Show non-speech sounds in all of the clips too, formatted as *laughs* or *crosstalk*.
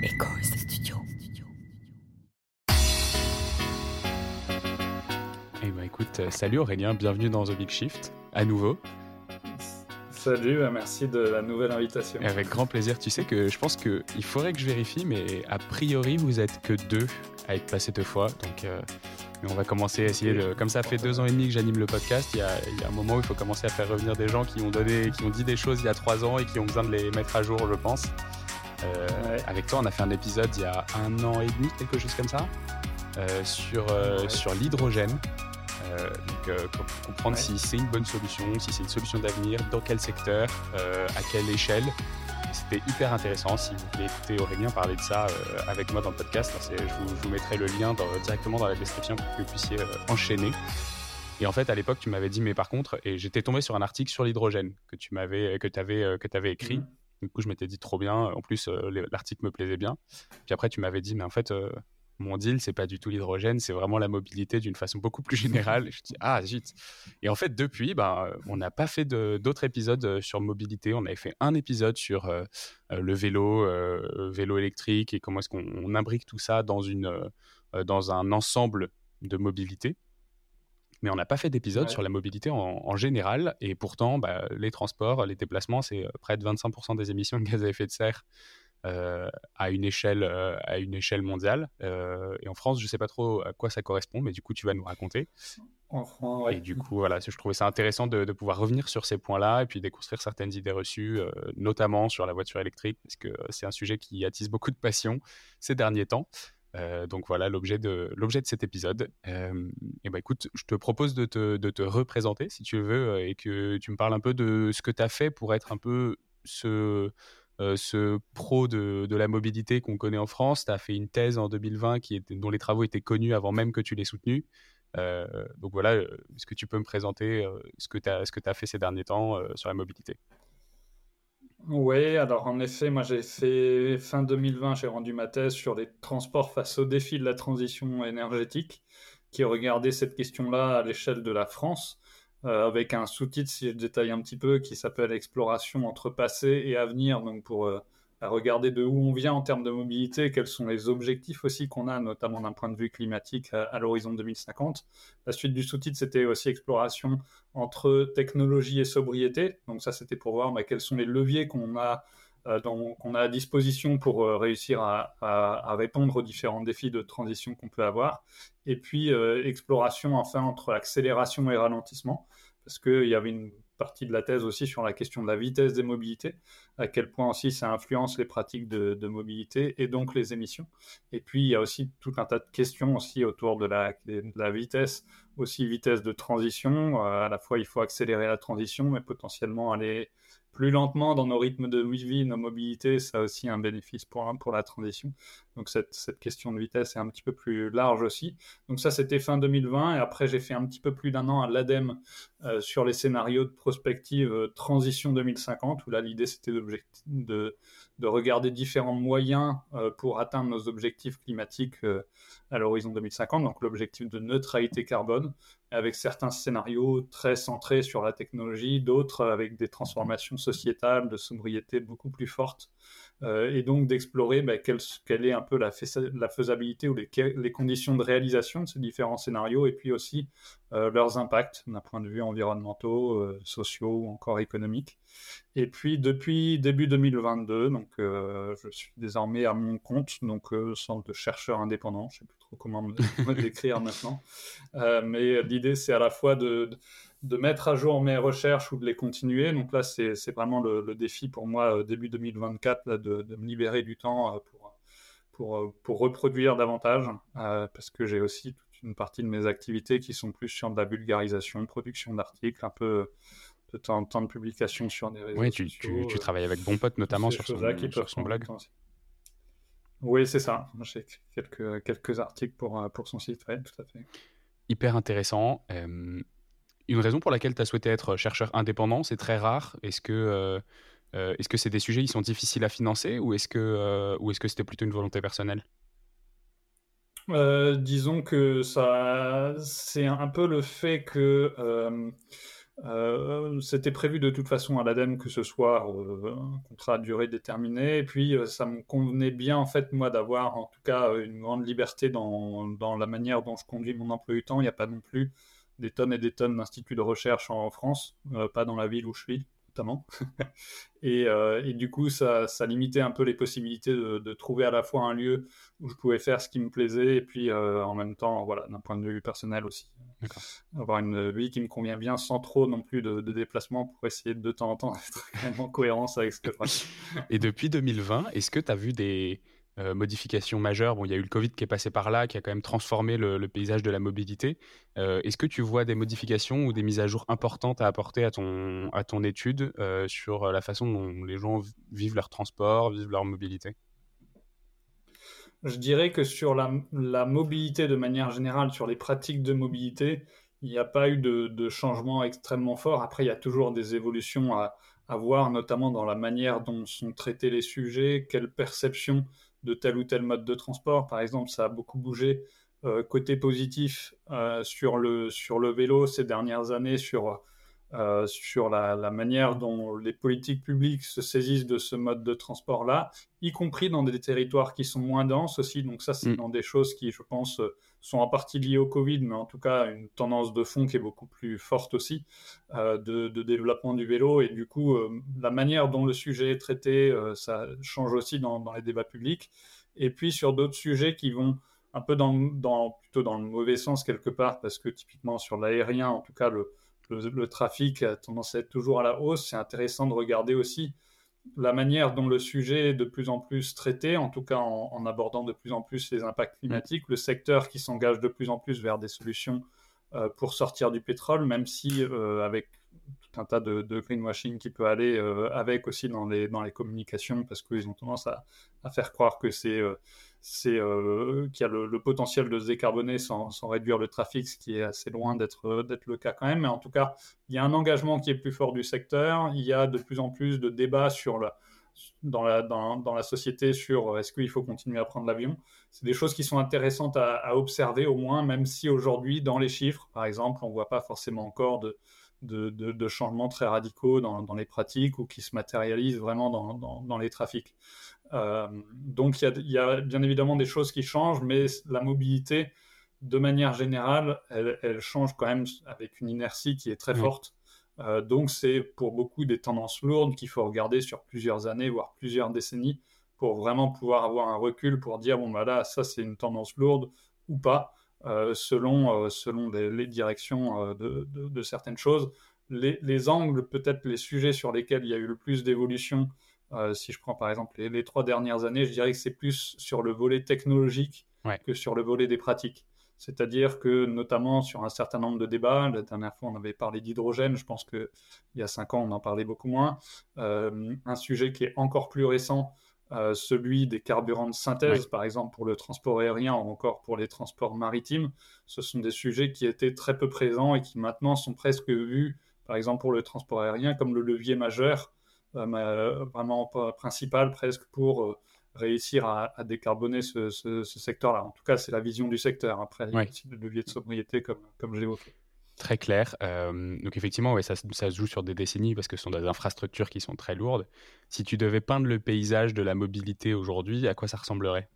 Echoes Studio. Eh ben écoute, euh, salut Aurélien, bienvenue dans The Big Shift, à nouveau. Salut, euh, merci de la nouvelle invitation. Et avec grand plaisir. Tu sais que je pense qu'il faudrait que je vérifie, mais a priori, vous êtes que deux à être passés deux fois. Donc, euh, on va commencer à essayer de. Comme ça fait deux ans et demi que j'anime le podcast, il y, a, il y a un moment où il faut commencer à faire revenir des gens qui ont, donné, qui ont dit des choses il y a trois ans et qui ont besoin de les mettre à jour, je pense. Euh, Ouais. Avec toi, on a fait un épisode il y a un an et demi, quelque chose comme ça, euh, sur, euh, Ouais. sur l'hydrogène. Donc, comprendre Ouais. si c'est une bonne solution, si c'est une solution d'avenir, dans quel secteur, à quelle échelle. C'était hyper intéressant. Si vous voulez écouter Aurélien parler de ça avec moi dans le podcast, je, vous, je vous mettrai le lien dans- directement dans la description pour que vous puissiez enchaîner. Et en fait, à l'époque, tu m'avais dit, mais par contre, et j'étais tombé sur un article sur l'hydrogène que tu m'avais, que avais, que avais écrit. Mhm. Du coup, je m'étais dit trop bien. En plus, euh, l'article me plaisait bien. Puis après, tu m'avais dit, mais en fait, euh, mon deal, c'est pas du tout l'hydrogène, c'est vraiment la mobilité d'une façon beaucoup plus générale. Et je dis, ah, zut. Et en fait, depuis, ben, euh, on n'a pas fait d'autres épisodes euh, sur mobilité. On avait fait un épisode sur euh, euh, le vélo, vélo électrique et comment est-ce qu'on on imbrique tout ça dans, une, dans un ensemble de mobilité. Mais on n'a pas fait d'épisode Ouais. sur la mobilité en, en général. Et pourtant, bah, les transports, les déplacements, c'est euh, près de 25% des émissions de gaz à effet de serre euh, à, une échelle, euh, à une échelle mondiale. Euh, et en France, je ne sais pas trop à quoi ça correspond, mais du coup, tu vas nous raconter. En France, ouais. Et du coup, voilà, je trouvais ça intéressant de, de pouvoir revenir sur ces points-là et puis déconstruire certaines idées reçues, notamment sur la voiture électrique, parce que c'est un sujet qui attise beaucoup de passion ces derniers temps. Euh, donc voilà l'objet de l'objet de cet épisode. Euh, et ben écoute, je te propose de te, de te représenter si tu le veux euh, et que tu me parles un peu de ce que tu as fait pour être un peu ce ce pro de, de la mobilité qu'on connaît en France. Tu as fait une thèse en 2020 qui était, dont les travaux étaient connus avant même que tu les soutenus. Donc voilà, est-ce que tu peux me présenter ce que tu as, as fait ces derniers temps sur la mobilité? Oui, alors en effet, moi j'ai fait fin 2020, j'ai rendu ma thèse sur les transports face au défi de la transition énergétique, qui regardait cette question-là à l'échelle de la France, euh, avec un sous-titre, si je détaille un petit peu, qui s'appelle Exploration entre passé et avenir, donc pour euh, à regarder de où on vient en termes de mobilité, quels sont les objectifs aussi qu'on a, notamment d'un point de vue climatique à, l'horizon 2050. La suite du sous-titre, c'était aussi Exploration entre technologie et sobriété. Donc ça, c'était pour voir bah, quels sont les leviers qu'on a, euh, qu'on a à disposition pour euh, réussir à répondre aux différents défis de transition qu'on peut avoir. Et puis, euh, exploration enfin entre accélération et ralentissement, parce qu'il y avait une partie de la thèse aussi sur la question de la vitesse des mobilités, à quel point aussi ça influence les pratiques de, mobilité et donc les émissions. Et puis, il y a aussi tout un tas de questions aussi autour de la, de la vitesse aussi vitesse de transition. Euh, à la fois, il faut accélérer la transition, mais potentiellement aller plus lentement dans nos rythmes de vie, nos mobilités. Ça a aussi un bénéfice pour, pour la transition. Donc, cette, cette question de vitesse est un petit peu plus large aussi. Donc, ça, c'était fin 2020. Et après, j'ai fait un petit peu plus d'un an à l'ADEME euh, sur les scénarios de prospective euh, transition 2050, où là, l'idée, c'était de, de regarder différents moyens euh, pour atteindre nos objectifs climatiques à l'horizon 2050, donc l'objectif de neutralité carbone, avec certains scénarios très centrés sur la technologie, d'autres avec des transformations sociétales, de sobriété beaucoup plus fortes, euh, et donc d'explorer bah, quelle, quelle est un peu la, fais- la faisabilité ou les, les conditions de réalisation de ces différents scénarios, et puis aussi euh, leurs impacts d'un point de vue environnementaux, euh, sociaux ou encore économiques. Et puis depuis début 2022, donc je suis désormais à mon compte, donc sorte de chercheur indépendant. Je sais plus trop comment me, me décrire *laughs* maintenant, mais l'idée c'est à la fois de, de, de mettre à jour mes recherches ou de les continuer. Donc là c'est vraiment le, le défi pour moi euh, début 2024 là, de, de me libérer du temps euh, pour pour euh, pour reproduire davantage euh, parce que j'ai aussi toute une partie de mes activités qui sont plus sur de la vulgarisation, production d'articles, un peu de temps en temps de publication sur des réseaux Oui, tu, sociaux. tu, tu travailles avec Bon Pote notamment sur son, qui sur son blog. Oui, c'est ça. J'ai quelques, quelques articles pour, pour son site, ouais, tout à fait. Hyper intéressant. Euh, une raison pour laquelle tu as souhaité être chercheur indépendant, c'est très rare. Est-ce que euh, euh, est-ce que c'est des sujets qui sont difficiles à financer ou est-ce que euh, que c'était plutôt une volonté personnelle? Disons que c'est un peu le fait que c'était prévu de toute façon à l'ADEME que ce soit un contrat à durée déterminée. Et puis, ça me convenait bien, en fait, moi, d'avoir en tout cas une grande liberté dans, dans, la manière dont je conduis mon emploi du temps. Il n'y a pas non plus des tonnes et des tonnes d'instituts de recherche en France, pas dans la ville où je suis. *laughs* Euh, et, du coup, ça, limitait un peu les possibilités de, trouver à la fois un lieu où je pouvais faire ce qui me plaisait et puis euh, en même temps, voilà, d'un point de vue personnel aussi, avoir une vie qui me convient bien sans trop non plus de, de déplacement pour essayer de, de temps en temps *laughs* d'être en cohérence avec ce que je *laughs* fais. Et depuis 2020, est-ce que tu as vu des, euh, modifications majeures. Bon, il y a eu le Covid qui est passé par là, qui a quand même transformé le, paysage de la mobilité. Euh, est-ce que tu vois des modifications ou des mises à jour importantes à apporter à ton, à ton étude euh, sur la façon dont les gens vivent leur transport, vivent leur mobilité? Je dirais que sur la, mobilité de manière générale, sur les pratiques de mobilité, il n'y a pas eu de, changement extrêmement fort. Après, il y a toujours des évolutions à, à voir, notamment dans la manière dont sont traités les sujets, quelle perception de tel ou tel mode de transport. Par exemple, ça a beaucoup bougé euh, côté positif euh, sur, le, sur le vélo ces dernières années, sur, euh, sur la, manière dont les politiques publiques se saisissent de ce mode de transport-là, y compris dans des territoires qui sont moins denses aussi. Donc ça, c'est mm. dans des choses qui, je pense, sont en partie liées au Covid, mais en tout cas une tendance de fond qui est beaucoup plus forte aussi de, développement du vélo. Et du coup, la manière dont le sujet est traité, ça change aussi dans, dans, les débats publics. Et puis sur d'autres sujets qui vont un peu dans, dans, plutôt dans le mauvais sens quelque part, parce que typiquement sur l'aérien, en tout cas, le, le, trafic a tendance à être toujours à la hausse. C'est intéressant de regarder aussi la manière dont le sujet est de plus en plus traité, en tout cas en, abordant de plus en plus les impacts climatiques, le secteur qui s'engage de plus en plus vers des solutions euh, pour sortir du pétrole, même si euh, avec tout un tas de, greenwashing qui peut aller euh, avec aussi dans les, dans les communications, parce qu'ils ont tendance à, à, faire croire que c'est c'est euh, qu'il y a le, potentiel de se décarboner sans, réduire le trafic, ce qui est assez loin d'être d'être le cas quand même. Mais en tout cas, il y a un engagement qui est plus fort du secteur. Il y a de plus en plus de débats sur dans, la, dans, la société sur euh, est-ce qu'il faut continuer à prendre l'avion. C'est des choses qui sont intéressantes à, observer au moins, même si aujourd'hui, dans les chiffres, par exemple, on ne voit pas forcément encore de, de, de, changements très radicaux dans, dans, les pratiques ou qui se matérialisent vraiment dans, dans les trafics. Euh, donc il y, a bien évidemment des choses qui changent, mais la mobilité, de manière générale, elle, change quand même avec une inertie qui est très forte. Euh, donc c'est pour beaucoup des tendances lourdes qu'il faut regarder sur plusieurs années, voire plusieurs décennies, pour vraiment pouvoir avoir un recul pour dire, bon, bah là, ça c'est une tendance lourde ou pas, euh, selon, selon les, directions de, certaines choses. Les, les angles, peut-être les sujets sur lesquels il y a eu le plus d'évolution, euh, si je prends par exemple les, trois dernières années, je dirais que c'est plus sur le volet technologique que sur le volet des pratiques. C'est-à-dire que notamment sur un certain nombre de débats, la dernière fois on avait parlé d'hydrogène, je pense qu'il y a cinq ans on en parlait beaucoup moins. Euh, un sujet qui est encore plus récent, euh, celui des carburants de synthèse, par exemple pour le transport aérien ou encore pour les transports maritimes, ce sont des sujets qui étaient très peu présents et qui maintenant sont presque vus, par exemple pour le transport aérien, comme le levier majeur vraiment principal presque pour euh, réussir à, décarboner ce, secteur-là. En tout cas, c'est la vision du secteur. Après, il y a aussi des leviers de sobriété, comme, comme je l'évoquais. Très clair. donc effectivement, ouais, ça, ça, se joue sur des décennies parce que ce sont des infrastructures qui sont très lourdes. Si tu devais peindre le paysage de la mobilité aujourd'hui, à quoi ça ressemblerait?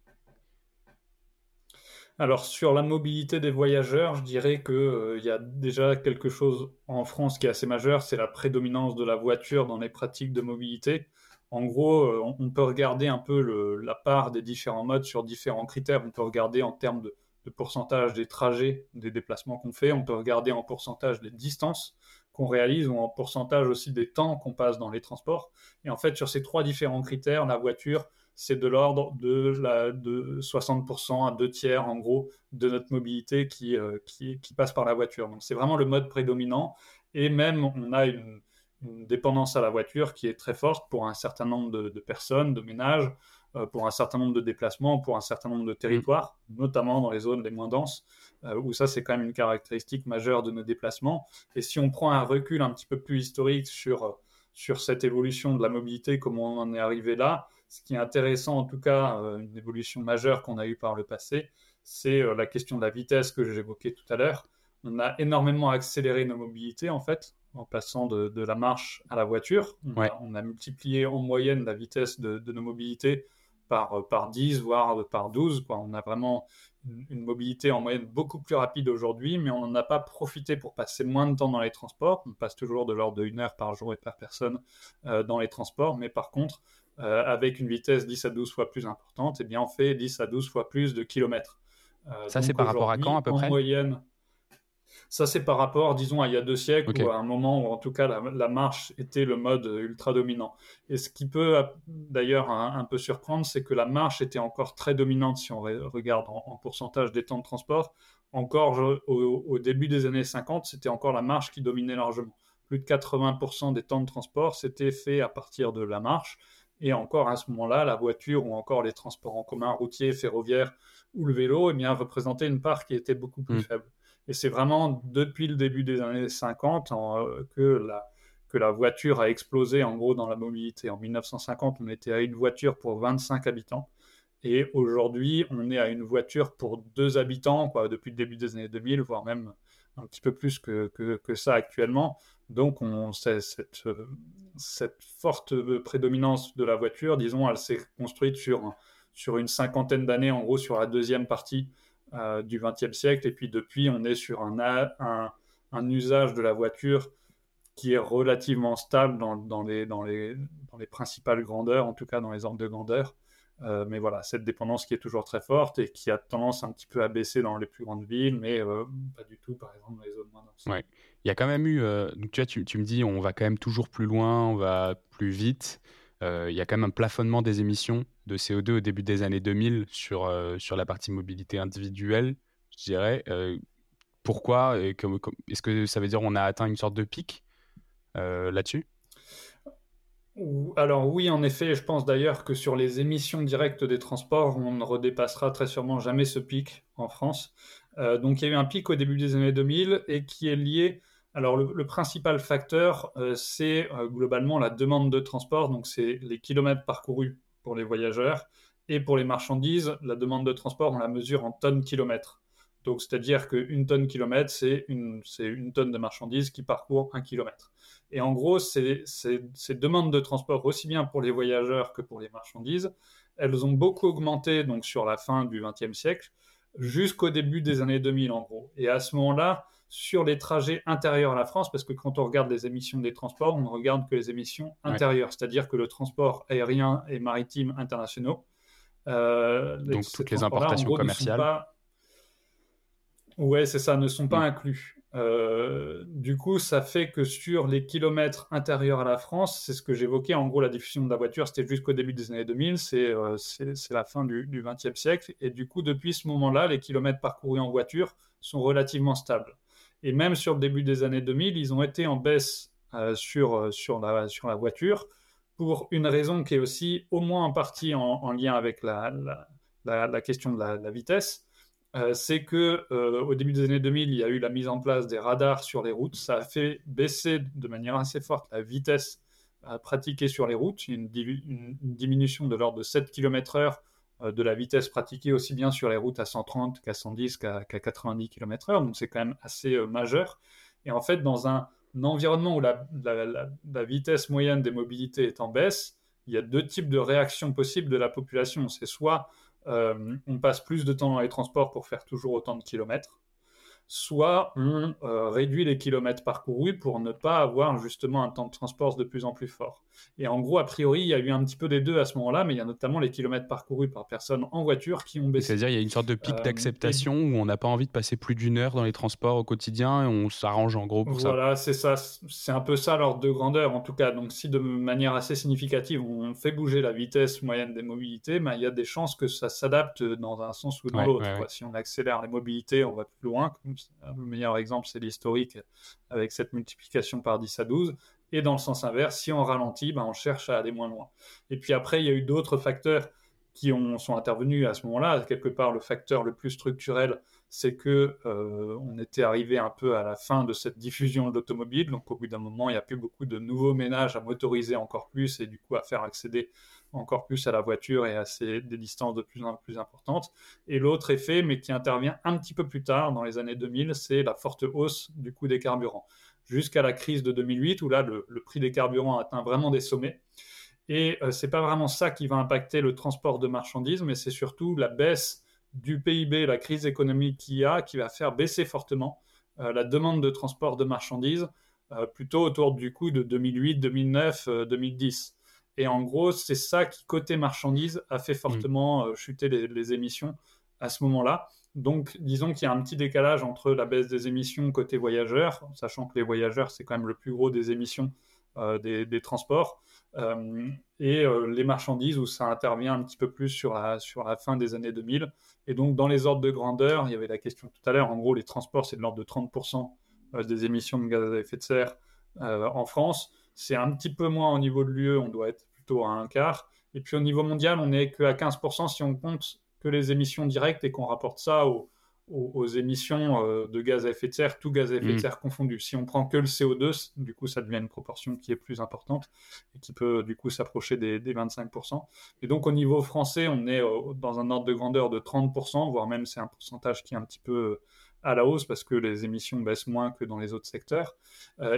Alors sur la mobilité des voyageurs, je dirais qu'il euh, y a déjà quelque chose en France qui est assez majeur, c'est la prédominance de la voiture dans les pratiques de mobilité. En gros, euh, on, peut regarder un peu la part des différents modes sur différents critères. On peut regarder en termes de, pourcentage des trajets, des déplacements qu'on fait. On peut regarder en pourcentage des distances qu'on réalise ou en pourcentage aussi des temps qu'on passe dans les transports. Et en fait, sur ces trois différents critères, la voiture c'est de l'ordre de, la, de 60% à deux tiers, en gros, de notre mobilité qui, euh, qui, passe par la voiture. Donc, c'est vraiment le mode prédominant. Et même, on a une, dépendance à la voiture qui est très forte pour un certain nombre de, personnes, de ménages, euh, pour un certain nombre de déplacements, pour un certain nombre de territoires, notamment dans les zones les moins denses, euh, où ça, c'est quand même une caractéristique majeure de nos déplacements. Et si on prend un recul un petit peu plus historique sur, sur cette évolution de la mobilité, comment on en est arrivé là, ce qui est intéressant, en tout cas, euh, une évolution majeure qu'on a eue par le passé, c'est euh, la question de la vitesse que j'évoquais tout à l'heure. on a énormément accéléré nos mobilités, en fait, en passant de, la marche à la voiture. On, a, multiplié en moyenne la vitesse de, nos mobilités par, par 10, voire par 12. On a vraiment une, mobilité en moyenne beaucoup plus rapide aujourd'hui, mais on n'en a pas profité pour passer moins de temps dans les transports. On passe toujours de l'ordre de une heure par jour et par personne euh, dans les transports, mais par contre, euh, avec une vitesse 10 à 12 fois plus importante, eh bien, on fait 10 à 12 fois plus de kilomètres. Euh, Ça, c'est par rapport à quand à peu près En moyenne, ça, c'est par rapport, disons, à il y a deux siècles, ou à un moment où, en tout cas, la, marche était le mode ultra dominant. Et ce qui peut d'ailleurs un, peu surprendre, c'est que la marche était encore très dominante si on regarde en, pourcentage des temps de transport. Encore au, début des années 50, c'était encore la marche qui dominait largement. Plus de 80% des temps de transport, c'était fait à partir de la marche. Et encore à ce moment-là, la voiture ou encore les transports en commun, routiers, ferroviaires ou le vélo, eh bien, représentaient une part qui était beaucoup plus mmh. faible. Et c'est vraiment depuis le début des années 50 euh, que, la, que la voiture a explosé en gros dans la mobilité. En 1950, on était à une voiture pour 25 habitants. Et aujourd'hui, on est à une voiture pour deux habitants quoi, depuis le début des années 2000, voire même un petit peu plus que, que, ça actuellement. Donc, on, cette, forte prédominance de la voiture, disons, elle s'est construite sur, une cinquantaine d'années, en gros, sur la deuxième partie euh, du XXe siècle. Et puis depuis, on est sur un, usage de la voiture qui est relativement stable dans, dans, les, dans, les, dans les principales grandeurs, en tout cas dans les ordres de grandeur. Euh, mais voilà, cette dépendance qui est toujours très forte et qui a tendance un petit peu à baisser dans les plus grandes villes, mais euh, pas du tout, par exemple, dans les zones moins denses. Ouais. Il y a quand même eu, donc tu, vois, tu, me dis, on va quand même toujours plus loin, on va plus vite. Euh, il y a quand même un plafonnement des émissions de CO2 au début des années 2000 sur, euh, sur la partie mobilité individuelle, je dirais. Euh, pourquoi Est-ce que ça veut dire qu'on a atteint une sorte de pic là-dessus? Alors oui, en effet, je pense d'ailleurs que sur les émissions directes des transports, on ne redépassera très sûrement jamais ce pic en France. donc il y a eu un pic au début des années 2000 et qui est lié alors le, principal facteur, euh, c'est euh, globalement la demande de transport, donc c'est les kilomètres parcourus pour les voyageurs, et pour les marchandises, la demande de transport, on la mesure en tonnes kilomètres. Donc c'est-à-dire qu'une tonne kilomètre, c'est une, tonne de marchandises qui parcourt un kilomètre. Et en gros, ces, ces, demandes de transport, aussi bien pour les voyageurs que pour les marchandises, elles ont beaucoup augmenté donc sur la fin du XXe siècle jusqu'au début des années 2000 en gros. Et à ce moment-là, sur les trajets intérieurs à la France, parce que quand on regarde les émissions des transports, on ne regarde que les émissions intérieures, c'est-à-dire que le transport aérien et maritime internationaux. Euh, Donc toutes les importations commerciales. Pas... Ouais, c'est ça, ne sont pas mm. inclus. Euh, du coup, ça fait que sur les kilomètres intérieurs à la France, c'est ce que j'évoquais, en gros, la diffusion de la voiture, c'était jusqu'au début des années 2000, euh, c'est la fin du XXe siècle. Et du coup, depuis ce moment-là, les kilomètres parcourus en voiture sont relativement stables. Et même sur le début des années 2000, ils ont été en baisse euh, sur, sur, la, sur la voiture pour une raison qui est aussi au moins en partie en, lien avec la, la, question de la, vitesse. Euh, c'est que au début des années 2000, il y a eu la mise en place des radars sur les routes. Ça a fait baisser de manière assez forte la vitesse pratiquée sur les routes. A une, une diminution de l'ordre de 7 km/h euh, de la vitesse pratiquée aussi bien sur les routes à 130 qu'à 110 qu'à 90 km/h, donc c'est quand même assez euh, majeur. Et en fait, dans un, environnement où la, vitesse moyenne des mobilités est en baisse, il y a deux types de réactions possibles de la population. C'est soit euh, on passe plus de temps dans les transports pour faire toujours autant de kilomètres, soit on euh, réduit les kilomètres parcourus pour ne pas avoir justement un temps de transport de plus en plus fort. Et en gros, a priori, il y a eu un petit peu des deux à ce moment-là, mais il y a notamment les kilomètres parcourus par personne en voiture qui ont baissé. C'est-à-dire, il y a une sorte de pic euh, d'acceptation où on n'a pas envie de passer plus d'une heure dans les transports au quotidien et on s'arrange en gros pour ça. Voilà, c'est ça. C'est un peu ça l'ordre de grandeur en tout cas. Donc, si de manière assez significative, on fait bouger la vitesse moyenne des mobilités, ben, il y a des chances que ça s'adapte dans un sens ou dans l'autre. Si on accélère les mobilités, on va plus loin. Le meilleur exemple, c'est l'historique avec cette multiplication par 10 à 12. Et dans le sens inverse, si on ralentit, ben on cherche à aller moins loin. Et puis après, il y a eu d'autres facteurs qui ont, sont intervenus à ce moment-là. Quelque part, le facteur le plus structurel, c'est que euh, on était arrivé un peu à la fin de cette diffusion de l'automobile. Donc, au bout d'un moment, il n'y a plus beaucoup de nouveaux ménages à motoriser encore plus et du coup à faire accéder encore plus à la voiture et à des distances de plus en plus importantes. Et l'autre effet, mais qui intervient un petit peu plus tard, dans les années 2000, c'est la forte hausse du coût des carburants. Jusqu'à la crise de 2008, où là, le, prix des carburants atteint vraiment des sommets. Et ce euh, c'est pas vraiment ça qui va impacter le transport de marchandises, mais c'est surtout la baisse du PIB, la crise économique qu'il y a, qui va faire baisser fortement euh, la demande de transport de marchandises, euh, plutôt autour du coût de 2008, 2009, 2010. Et en gros, c'est ça qui, côté marchandises, a fait fortement mm. chuter les, émissions à ce moment-là. Donc, disons qu'il y a un petit décalage entre la baisse des émissions côté voyageurs, sachant que les voyageurs, c'est quand même le plus gros des émissions des, transports, euh, et euh, les marchandises où ça intervient un petit peu plus sur la, sur la fin des années 2000. Et donc, dans les ordres de grandeur, il y avait la question tout à l'heure, en gros, les transports, c'est de l'ordre de 30% euh, des émissions de gaz à effet de serre en France. C'est un petit peu moins au niveau de l'UE, on doit être plutôt à un quart. Et puis au niveau mondial, on n'est qu'à 15% si on compte que les émissions directes et qu'on rapporte ça aux, aux, émissions euh, de gaz à effet de serre, tout gaz à effet de mm. serre confondu. Si on prend que le CO2, du coup, ça devient une proportion qui est plus importante et qui peut du coup s'approcher des, 25%. Et donc au niveau français, on est euh, dans un ordre de grandeur de 30%, voire même c'est un pourcentage qui est un petit peu euh, à la hausse parce que les émissions baissent moins que dans les autres secteurs.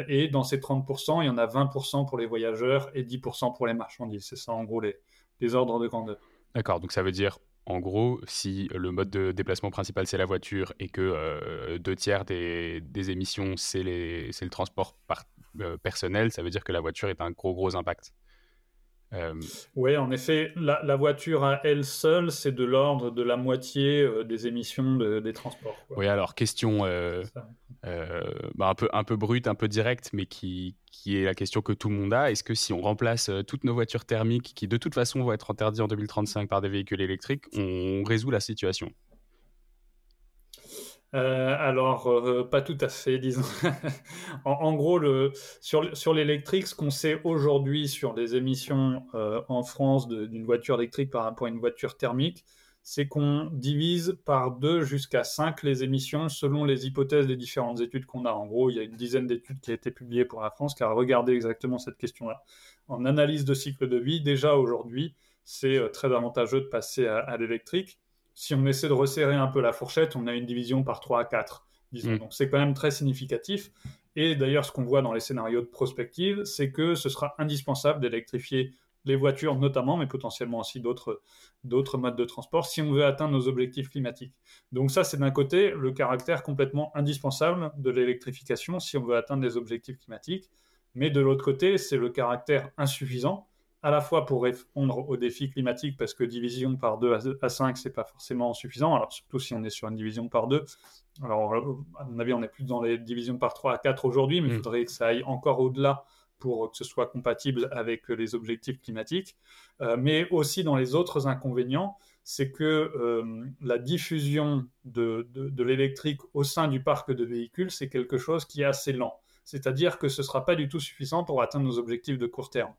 et dans ces 30%, il y en a 20% pour les voyageurs et 10% pour les marchandises. C'est ça en gros les, les ordres de grandeur. D'accord, donc ça veut dire en gros, si le mode de déplacement principal c'est la voiture et que euh, deux tiers des, émissions c'est le transport euh, personnel, ça veut dire que la voiture est un gros gros impact. Euh, oui, en effet, la, voiture à elle seule, c'est de l'ordre de la moitié euh, des émissions des transports. Oui, alors question euh, bah, un, peu, un peu brute, un peu directe, mais qui, qui est la question que tout le monde a. Est-ce que si on remplace toutes nos voitures thermiques, qui de toute façon vont être interdites en 2035 par des véhicules électriques, on résout la situation? Euh, alors, euh, pas tout à fait, disons. *laughs* en, gros, le, sur, sur l'électrique, ce qu'on sait aujourd'hui sur les émissions euh, en France d'une voiture électrique par rapport à une voiture thermique, c'est qu'on divise par deux jusqu'à cinq les émissions selon les hypothèses des différentes études qu'on a. En gros, il y a une dizaine d'études qui ont été publiées pour la France qui a regardé exactement cette question-là. En analyse de cycle de vie, déjà aujourd'hui, c'est très avantageux de passer à l'électrique si on essaie de resserrer un peu la fourchette, on a une division par 3 à 4, disons. Mm. Donc c'est quand même très significatif. Et d'ailleurs, ce qu'on voit dans les scénarios de prospective, c'est que ce sera indispensable d'électrifier les voitures notamment, mais potentiellement aussi d'autres, d'autres modes de transport, si on veut atteindre nos objectifs climatiques. Donc ça, c'est d'un côté le caractère complètement indispensable de l'électrification si on veut atteindre les objectifs climatiques, mais de l'autre côté, c'est le caractère insuffisant à la fois pour répondre aux défis climatiques, parce que division par 2 à 5, c'est pas forcément suffisant, alors surtout si on est sur une division par 2. Alors, euh, à mon avis, on est plus dans les divisions par 3 à 4 aujourd'hui, mais il mm. faudrait que ça aille encore au-delà pour que ce soit compatible avec les objectifs climatiques. Euh, mais aussi dans les autres inconvénients, c'est que euh, la diffusion de, de l'électrique au sein du parc de véhicules, c'est quelque chose qui est assez lent. C'est-à-dire que ce ne sera pas du tout suffisant pour atteindre nos objectifs de court terme.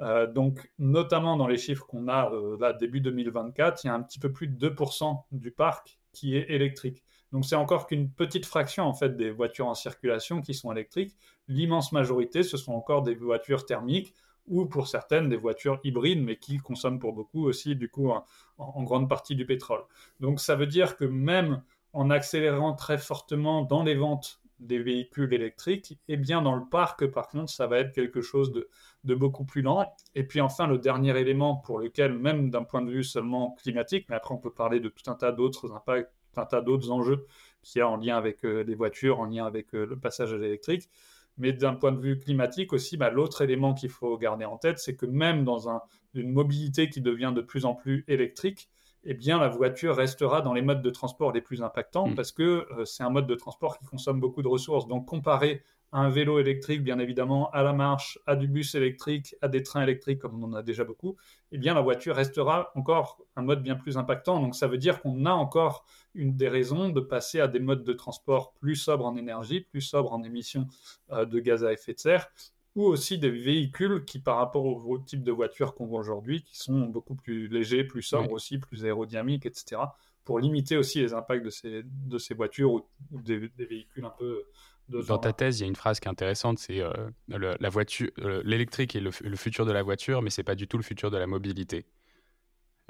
Euh, donc, notamment dans les chiffres qu'on a euh, là, début 2024, il y a un petit peu plus de 2% du parc qui est électrique. Donc, c'est encore qu'une petite fraction en fait des voitures en circulation qui sont électriques. L'immense majorité, ce sont encore des voitures thermiques ou pour certaines des voitures hybrides, mais qui consomment pour beaucoup aussi du coup en grande partie du pétrole. Donc, ça veut dire que même en accélérant très fortement dans les ventes des véhicules électriques, et eh bien dans le parc, par contre, ça va être quelque chose de, beaucoup plus lent. Et puis enfin, le dernier élément pour lequel, même d'un point de vue seulement climatique, mais après on peut parler de tout un tas d'autres impacts, tout un tas d'autres enjeux qui a en lien avec euh, les voitures, en lien avec euh, le passage à l'électrique. Mais d'un point de vue climatique aussi, bah, l'autre élément qu'il faut garder en tête, c'est que même dans une mobilité qui devient de plus en plus électrique, eh bien, la voiture restera dans les modes de transport les plus impactants mm. parce que euh, c'est un mode de transport qui consomme beaucoup de ressources. Donc, comparé à un vélo électrique, bien évidemment, à la marche, à du bus électrique, à des trains électriques, comme on en a déjà beaucoup, eh bien, la voiture restera encore un mode bien plus impactant. Donc, ça veut dire qu'on a encore une des raisons de passer à des modes de transport plus sobres en énergie, plus sobres en émissions euh, de gaz à effet de serre, ou aussi des véhicules qui, par rapport au, type de voiture qu'on voit aujourd'hui, qui sont beaucoup plus légers, plus sobres aussi, plus aérodynamiques, etc., pour limiter aussi les impacts de ces, de ces voitures ou, des, véhicules un peu Dans ta thèse, il y a une phrase qui est intéressante, c'est euh, la voiture, euh, l'électrique est le, futur de la voiture, mais c'est pas du tout le futur de la mobilité.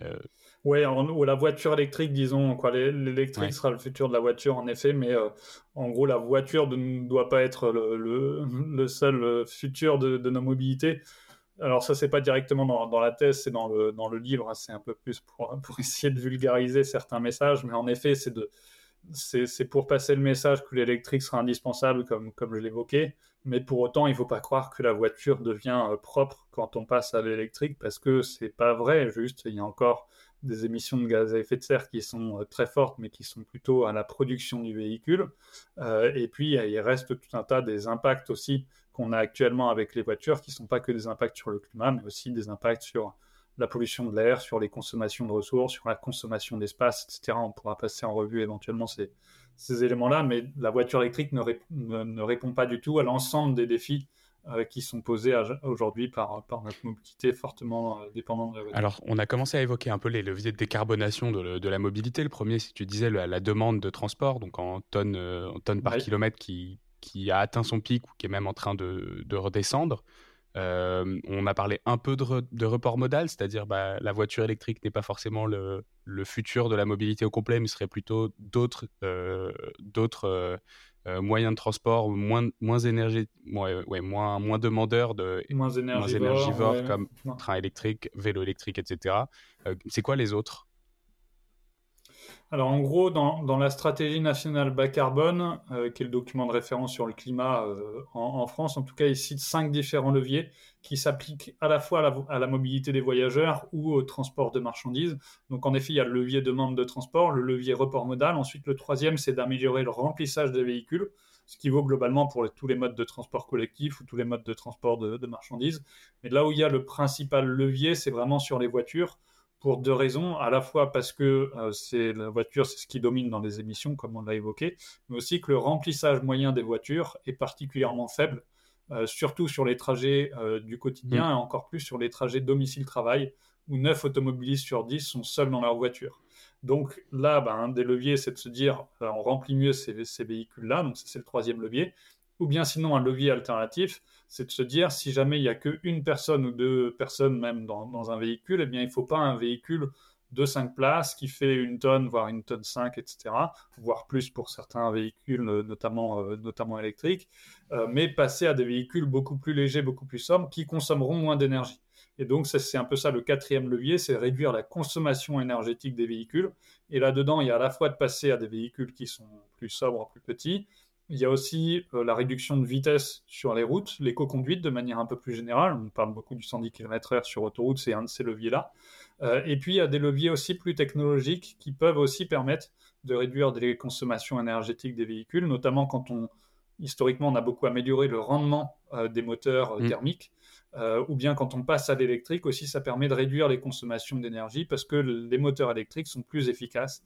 Euh, oui, ou la voiture électrique, disons, quoi. L'électrique sera le futur de la voiture, en effet, mais euh, en gros, la voiture ne doit pas être le, le, seul futur de, de, nos mobilités. Alors ça, c'est pas directement dans, dans la thèse, c'est dans le, dans le livre, hein. c'est un peu plus pour, pour, essayer de vulgariser certains messages, mais en effet, c'est de c'est pour passer le message que l'électrique sera indispensable, comme, comme je l'évoquais, mais pour autant, il ne faut pas croire que la voiture devient euh, propre quand on passe à l'électrique, parce que c'est pas vrai, juste, il y a encore des émissions de gaz à effet de serre qui sont euh, très fortes, mais qui sont plutôt à la production du véhicule. Euh, et puis, il reste tout un tas des impacts aussi qu'on a actuellement avec les voitures, qui ne sont pas que des impacts sur le climat, mais aussi des impacts sur la pollution de l'air, sur les consommations de ressources, sur la consommation d'espace, etc. On pourra passer en revue éventuellement ces, ces éléments-là, mais la voiture électrique ne, ne, répond pas du tout à l'ensemble des défis euh, qui sont posés aujourd'hui par, par, notre mobilité fortement euh, dépendante de la voiture. Alors, on a commencé à évoquer un peu les leviers de décarbonation de, de la mobilité. Le premier, si tu disais la, la, demande de transport, donc en tonnes, euh, en tonnes par kilomètre qui, qui a atteint son pic ou qui est même en train de, de redescendre. Euh, on a parlé un peu de, report modal, c'est-à-dire bah, la voiture électrique n'est pas forcément le, futur de la mobilité au complet, mais serait plutôt d'autres euh, euh, moyens de transport moins, moins, moins, moins demandeurs, de, moins énergivores, comme train électrique, vélo électrique, etc. C'est quoi les autres? Alors en gros, dans, la stratégie nationale bas carbone, euh, qui est le document de référence sur le climat euh, en, France, en tout cas, il cite cinq différents leviers qui s'appliquent à la fois à la, mobilité des voyageurs ou au transport de marchandises. Donc en effet, il y a le levier demande de transport, le levier report modal. Ensuite, le troisième, c'est d'améliorer le remplissage des véhicules, ce qui vaut globalement pour tous les modes de transport collectif ou tous les modes de transport de, de marchandises. Mais là où il y a le principal levier, c'est vraiment sur les voitures pour deux raisons. À la fois parce que euh, c'est la voiture, c'est ce qui domine dans les émissions, comme on l'a évoqué, mais aussi que le remplissage moyen des voitures est particulièrement faible, euh, surtout sur les trajets euh, du quotidien mm. et encore plus sur les trajets domicile-travail, où 9 automobilistes sur 10 sont seuls dans leur voiture. Donc là, ben, un des leviers, c'est de se dire, on remplit mieux ces, ces véhicules-là, donc c'est le troisième levier. Ou bien sinon, un levier alternatif, c'est de se dire, si jamais il n'y a qu'une personne ou deux personnes même dans, un véhicule, eh bien, il ne faut pas un véhicule de 5 places qui fait une tonne, voire une tonne 5, etc., voire plus pour certains véhicules, notamment, euh, notamment électriques, euh, mais passer à des véhicules beaucoup plus légers, beaucoup plus sombres, qui consommeront moins d'énergie. Et donc, c'est un peu ça le quatrième levier, c'est réduire la consommation énergétique des véhicules. Et là-dedans, il y a à la fois de passer à des véhicules qui sont plus sobres, plus petits, il y a aussi euh, la réduction de vitesse sur les routes, l'éco-conduite de manière un peu plus générale. On parle beaucoup du 110 km/h sur autoroute, c'est un de ces leviers-là. Euh, et puis il y a des leviers aussi plus technologiques qui peuvent aussi permettre de réduire les consommations énergétiques des véhicules, notamment quand on, historiquement, on a beaucoup amélioré le rendement euh, des moteurs mm. thermiques. ou bien quand on passe à l'électrique aussi, ça permet de réduire les consommations d'énergie parce que les moteurs électriques sont plus efficaces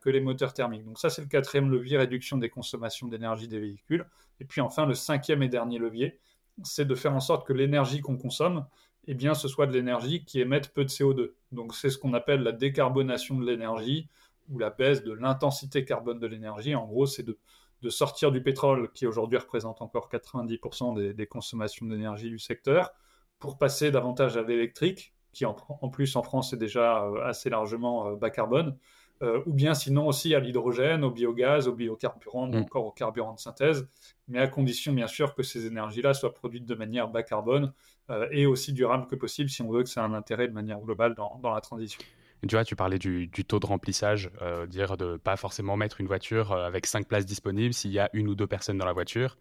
que les moteurs thermiques. Donc ça, c'est le quatrième levier, réduction des consommations d'énergie des véhicules. Et puis enfin, le cinquième et dernier levier, c'est de faire en sorte que l'énergie qu'on consomme, eh bien, ce soit de l'énergie qui émette peu de CO2. Donc c'est ce qu'on appelle la décarbonation de l'énergie ou la baisse de l'intensité carbone de l'énergie. En gros, c'est de, sortir du pétrole, qui aujourd'hui représente encore 90% des, consommations d'énergie du secteur, pour passer davantage à l'électrique, qui en, plus en France est déjà euh, assez largement euh, bas carbone, euh, ou bien sinon aussi à l'hydrogène, au biogaz, au biocarburant, ou mm. encore au carburant de synthèse, mais à condition bien sûr que ces énergies-là soient produites de manière bas carbone euh, et aussi durable que possible si on veut que ça ait un intérêt de manière globale dans, dans la transition. Tu vois, tu parlais du, du taux de remplissage, euh, dire de pas forcément mettre une voiture avec cinq places disponibles s'il y a une ou deux personnes dans la voiture.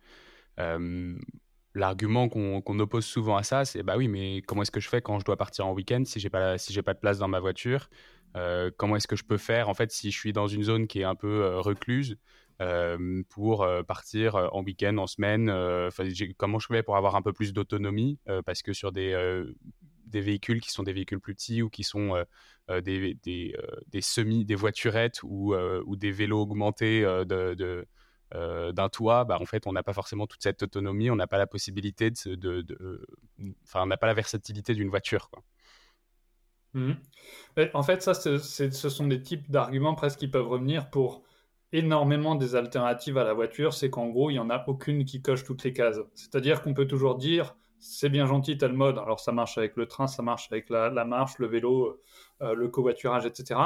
L'argument qu'on oppose souvent à ça, c'est bah oui, mais comment est-ce que je fais quand je dois partir en week-end si j'ai pas si j'ai pas de place dans ma voiture? Euh, comment est-ce que je peux faire en fait si je suis dans une zone qui est un peu euh, recluse euh, pour partir en week-end, en semaine Comment je fais pour avoir un peu plus d'autonomie Parce que sur des, des véhicules qui sont des véhicules plus petits ou qui sont des, des, des, semis, des voiturettes ou, ou des vélos augmentés de, de d'un toit, bah, en fait, on n'a pas forcément toute cette autonomie, on n'a pas la possibilité de, enfin, on n'a pas la versatilité d'une voiture. Mmh. En fait, ça, ce sont des types d'arguments presque qui peuvent revenir pour énormément des alternatives à la voiture. C'est qu'en gros, il n'y en a aucune qui coche toutes les cases. C'est-à-dire qu'on peut toujours dire, c'est bien gentil tel mode. Alors ça marche avec le train, ça marche avec la, marche, le vélo, euh, le covoiturage, etc.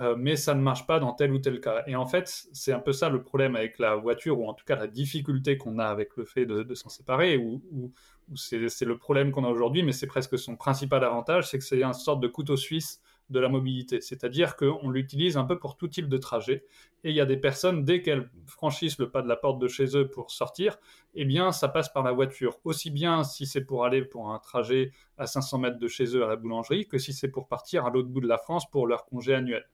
Euh, mais ça ne marche pas dans tel ou tel cas. Et en fait, c'est un peu ça le problème avec la voiture, ou en tout cas la difficulté qu'on a avec le fait de, s'en séparer, ou, c'est le problème qu'on a aujourd'hui, mais c'est presque son principal avantage, c'est que c'est une sorte de couteau suisse de la mobilité. C'est-à-dire qu'on l'utilise un peu pour tout type de trajet. Et il y a des personnes, dès qu'elles franchissent le pas de la porte de chez eux pour sortir, eh bien, ça passe par la voiture. Aussi bien si c'est pour aller pour un trajet à 500 mètres de chez eux à la boulangerie, que si c'est pour partir à l'autre bout de la France pour leur congé annuel.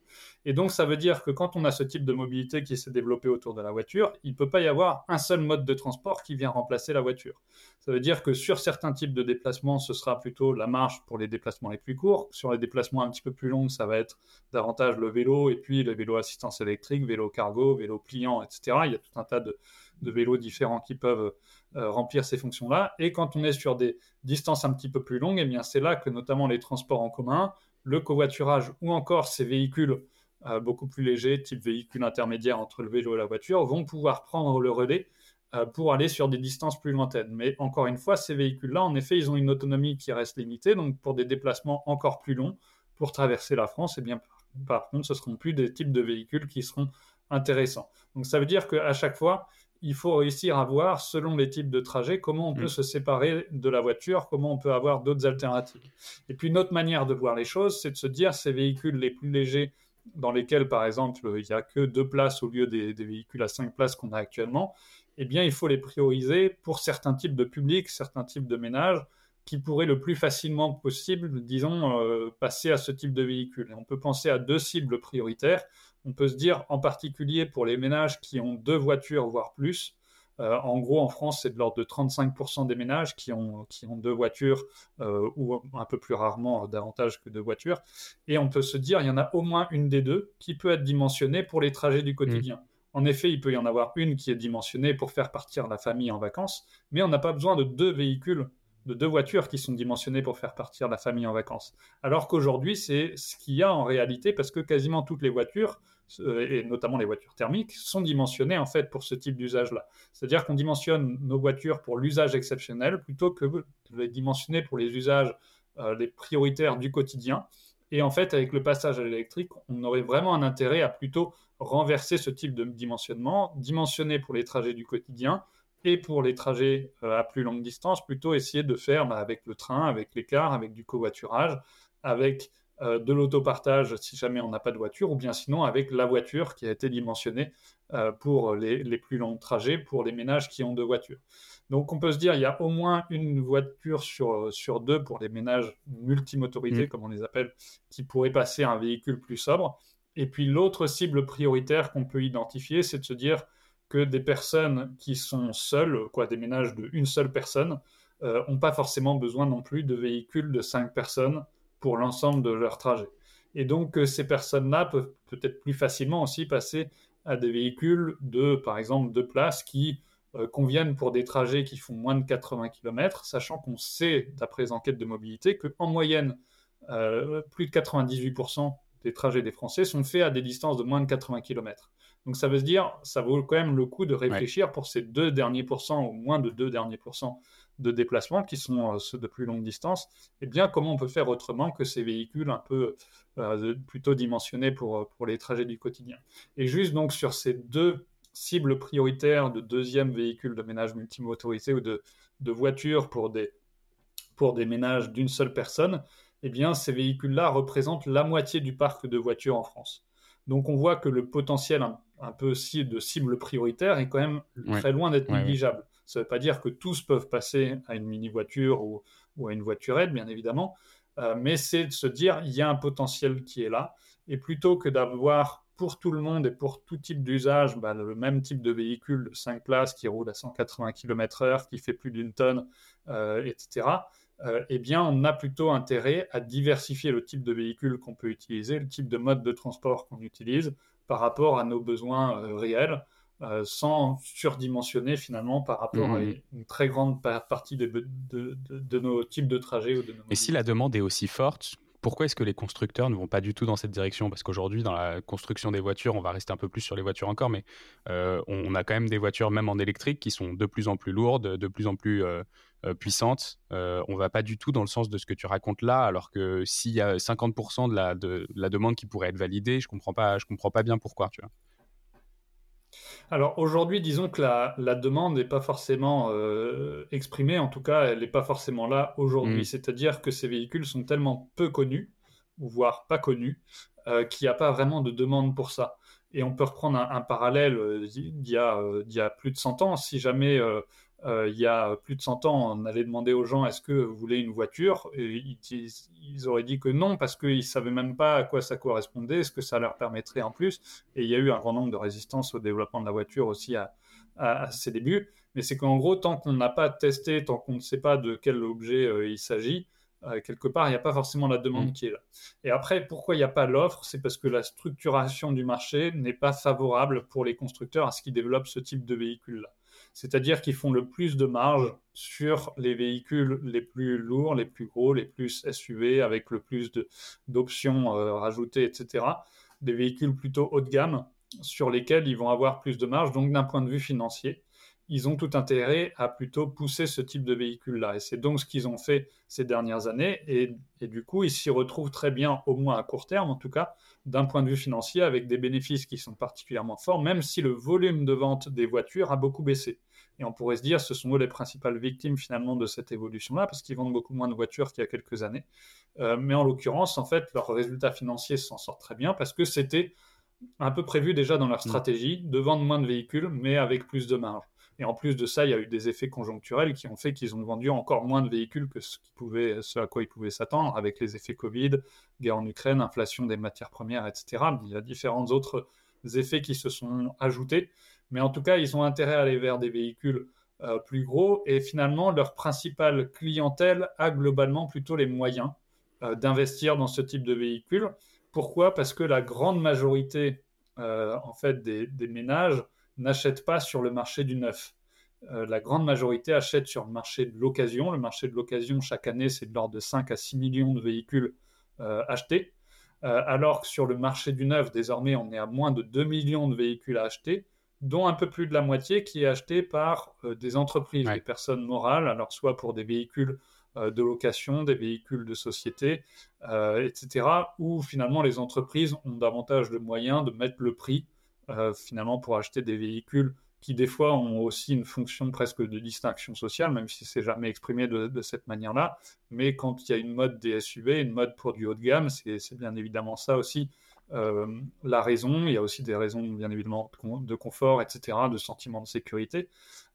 Et donc, ça veut dire que quand on a ce type de mobilité qui s'est développé autour de la voiture, il ne peut pas y avoir un seul mode de transport qui vient remplacer la voiture. Ça veut dire que sur certains types de déplacements, ce sera plutôt la marche pour les déplacements les plus courts. Sur les déplacements un petit peu plus longs, ça va être davantage le vélo et puis le vélo assistance électrique, vélo cargo, vélo pliant, etc. Il y a tout un tas de, vélos différents qui peuvent euh, remplir ces fonctions-là. Et quand on est sur des distances un petit peu plus longues, eh bien c'est là que notamment les transports en commun, le covoiturage ou encore ces véhicules euh, beaucoup plus légers, type véhicule intermédiaire entre le vélo et la voiture, vont pouvoir prendre le relais euh, pour aller sur des distances plus lointaines. Mais encore une fois, ces véhicules-là, en effet, ils ont une autonomie qui reste limitée, donc pour des déplacements encore plus longs, pour traverser la France, eh bien, par contre, ce ne seront plus des types de véhicules qui seront intéressants. Donc ça veut dire qu'à chaque fois, il faut réussir à voir, selon les types de trajets, comment on peut mm. se séparer de la voiture, comment on peut avoir d'autres alternatives. Et puis une autre manière de voir les choses, c'est de se dire ces véhicules les plus légers, dans lesquels, par exemple, il n'y a que deux places au lieu des, des véhicules à cinq places qu'on a actuellement, eh bien, il faut les prioriser pour certains types de publics, certains types de ménages qui pourraient le plus facilement possible, disons, euh, passer à ce type de véhicule. Et on peut penser à deux cibles prioritaires. On peut se dire, en particulier pour les ménages qui ont deux voitures, voire plus, euh, en gros, en France, c'est de l'ordre de 35% des ménages qui ont, qui ont deux voitures euh, ou un peu plus rarement davantage que deux voitures. Et on peut se dire, il y en a au moins une des deux qui peut être dimensionnée pour les trajets du quotidien. Mmh. En effet, il peut y en avoir une qui est dimensionnée pour faire partir la famille en vacances, mais on n'a pas besoin de deux véhicules, de deux voitures qui sont dimensionnées pour faire partir la famille en vacances. Alors qu'aujourd'hui, c'est ce qu'il y a en réalité parce que quasiment toutes les voitures, euh, et notamment les voitures thermiques, sont dimensionnées en fait pour ce type d'usage-là. C'est-à-dire qu'on dimensionne nos voitures pour l'usage exceptionnel plutôt que de les dimensionner pour les usages euh, les prioritaires du quotidien. Et en fait, avec le passage à l'électrique, on aurait vraiment un intérêt à plutôt renverser ce type de dimensionnement, dimensionner pour les trajets du quotidien et pour les trajets euh, à plus longue distance, plutôt essayer de faire bah, avec le train, avec les cars, avec du covoiturage, avec euh, de l'autopartage si jamais on n'a pas de voiture, ou bien sinon avec la voiture qui a été dimensionnée euh, pour les, les, plus longs trajets, pour les ménages qui ont deux voitures. Donc on peut se dire il y a au moins une voiture sur, sur deux pour les ménages multimotorisés, mmh. comme on les appelle, qui pourraient passer un véhicule plus sobre. Et puis l'autre cible prioritaire qu'on peut identifier, c'est de se dire que des personnes qui sont seules, quoi, des ménages de une seule personne, n'ont euh, pas forcément besoin non plus de véhicules de cinq personnes pour l'ensemble de leur trajet. Et donc euh, ces personnes-là peuvent peut-être plus facilement aussi passer à des véhicules de, par exemple, deux places qui euh, conviennent pour des trajets qui font moins de 80 km, sachant qu'on sait, d'après les enquêtes de mobilité, qu'en moyenne, plus de 98% des trajets des Français sont faits à des distances de moins de 80 km. Donc ça veut se dire, ça vaut quand même le coup de réfléchir pour ces deux derniers pourcents, ou moins de deux derniers pourcents de déplacements qui sont euh, ceux de plus longue distance, et eh bien comment on peut faire autrement que ces véhicules un peu euh, plutôt dimensionnés pour, euh, pour les trajets du quotidien? Et juste donc sur ces deux cibles prioritaires de deuxième véhicule de ménage multimotorisé ou de, de voiture pour des, pour des ménages d'une seule personne, eh bien, ces véhicules-là représentent la moitié du parc de voitures en France. Donc, on voit que le potentiel un, peu aussi de cible prioritaire est quand même très loin d'être négligeable. Ça ne veut pas dire que tous peuvent passer à une mini-voiture ou, à une voiturette, bien évidemment, euh, mais c'est de se dire il y a un potentiel qui est là. Et plutôt que d'avoir pour tout le monde et pour tout type d'usage bah, le même type de véhicule de 5 places qui roule à 180 km/h, qui fait plus d'une tonne, euh, etc., euh, eh bien, on a plutôt intérêt à diversifier le type de véhicule qu'on peut utiliser, le type de mode de transport qu'on utilise par rapport à nos besoins euh, réels. sans surdimensionner finalement par rapport à mmh une très grande partie de, de, nos types de trajets. Ou de nos Et si la demande est aussi forte, pourquoi est-ce que les constructeurs ne vont pas du tout dans cette direction? Parce qu'aujourd'hui, dans la construction des voitures, on va rester un peu plus sur les voitures encore, mais euh, on, a quand même des voitures, même en électrique, qui sont de plus en plus lourdes, de plus en plus euh, euh, puissantes. on va pas du tout dans le sens de ce que tu racontes là, alors que s'il y a 50% de la, de, la demande qui pourrait être validée, je comprends comprends pas bien pourquoi. Tu vois. Alors aujourd'hui, disons que la, demande n'est pas forcément euh, exprimée, en tout cas, elle n'est pas forcément là aujourd'hui. Mm. C'est-à-dire que ces véhicules sont tellement peu connus, voire pas connus, euh, qu'il n'y a pas vraiment de demande pour ça. Et on peut reprendre un, parallèle euh, d'il y, a plus de 100 ans. Si jamais euh, il y a plus de 100 ans, on allait demander aux gens est-ce que vous voulez une voiture? Et ils, auraient dit que non parce qu'ils ne savaient même pas à quoi ça correspondait, ce que ça leur permettrait en plus. Et il y a eu un grand nombre de résistances au développement de la voiture aussi à, à, ses débuts. Mais c'est qu'en gros, tant qu'on n'a pas testé, tant qu'on ne sait pas de quel objet euh, il s'agit, euh, quelque part, il n'y a pas forcément la demande mmh. qui est là. Et après, pourquoi il n'y a pas l'offre? C'est parce que la structuration du marché n'est pas favorable pour les constructeurs à ce qu'ils développent ce type de véhicule-là c'est-à-dire qu'ils font le plus de marge sur les véhicules les plus lourds, les plus gros, les plus SUV, avec le plus d'options euh, rajoutées, etc. Des véhicules plutôt haut de gamme sur lesquels ils vont avoir plus de marge. Donc d'un point de vue financier, ils ont tout intérêt à plutôt pousser ce type de véhicule-là. Et c'est donc ce qu'ils ont fait ces dernières années. Et, et du coup, ils s'y retrouvent très bien, au moins à court terme en tout cas, d'un point de vue financier, avec des bénéfices qui sont particulièrement forts, même si le volume de vente des voitures a beaucoup baissé. Et on pourrait se dire, ce sont eux les principales victimes finalement de cette évolution-là, parce qu'ils vendent beaucoup moins de voitures qu'il y a quelques années. Euh, mais en l'occurrence, en fait, leurs résultats financiers s'en sortent très bien, parce que c'était un peu prévu déjà dans leur mm. stratégie de vendre moins de véhicules, mais avec plus de marge. Et en plus de ça, il y a eu des effets conjoncturels qui ont fait qu'ils ont vendu encore moins de véhicules que ce, ce à quoi ils pouvaient s'attendre, avec les effets Covid, guerre en Ukraine, inflation des matières premières, etc. Il y a différents autres effets qui se sont ajoutés. Mais en tout cas, ils ont intérêt à aller vers des véhicules euh, plus gros. Et finalement, leur principale clientèle a globalement plutôt les moyens euh, d'investir dans ce type de véhicule. Pourquoi? Parce que la grande majorité euh, en fait, des, ménages n'achètent pas sur le marché du neuf. la grande majorité achète sur le marché de l'occasion. Le marché de l'occasion, chaque année, c'est de l'ordre de 5 à 6 millions de véhicules achetés. alors que sur le marché du neuf, désormais, on est à moins de 2 millions de véhicules à acheter dont un peu plus de la moitié qui est acheté par euh, des entreprises, des personnes morales, alors soit pour des véhicules euh, de location, des véhicules de société, euh, etc., où finalement les entreprises ont davantage de moyens de mettre le prix finalement pour acheter des véhicules qui des fois ont aussi une fonction presque de distinction sociale, même si c'est jamais exprimé de, de cette manière-là. Mais quand il y a une mode des SUV, une mode pour du haut de gamme, c'est bien évidemment ça aussi euh, la raison, il y a aussi des raisons bien évidemment de confort, etc., de sentiment de sécurité.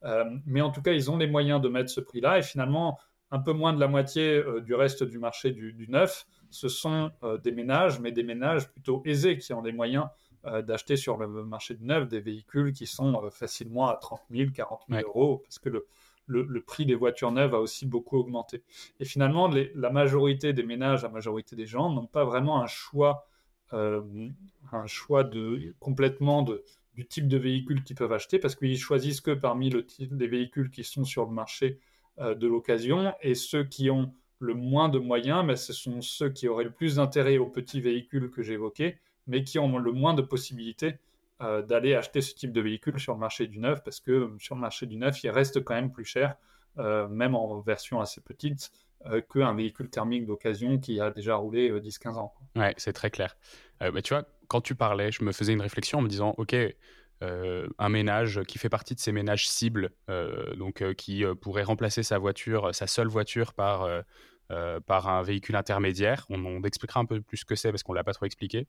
Euh, mais en tout cas, ils ont les moyens de mettre ce prix-là et finalement, un peu moins de la moitié euh, du reste du marché du, neuf, ce sont des ménages, mais des ménages plutôt aisés qui ont les moyens d'acheter sur le marché du neuf des véhicules qui sont facilement à 30 000, 40 000 euros, parce que le, le, prix des voitures neuves a aussi beaucoup augmenté. Et finalement, la majorité des ménages, la majorité des gens n'ont pas vraiment un choix un choix de, complètement de, du type de véhicule qu'ils peuvent acheter parce qu'ils choisissent que parmi le, les véhicules qui sont sur le marché euh, de l'occasion. Et ceux qui ont le moins de moyens, mais ce sont ceux qui auraient le plus d'intérêt aux petits véhicules que j'évoquais, mais qui ont le moins de possibilités euh, d'aller acheter ce type de véhicule sur le marché du neuf, parce que sur le marché du neuf, il reste quand même plus cher, même en version assez petite, euh, qu'un véhicule thermique d'occasion qui a déjà roulé 10-15 euh, ans. Ouais, c'est très clair. Euh, mais tu vois, quand tu parlais, je me faisais une réflexion en me disant, OK, un ménage qui fait partie de ces ménages cibles, donc qui pourrait remplacer sa voiture, sa seule voiture par, par un véhicule intermédiaire. On, on expliquera un peu plus ce que c'est parce qu'on l'a pas trop expliqué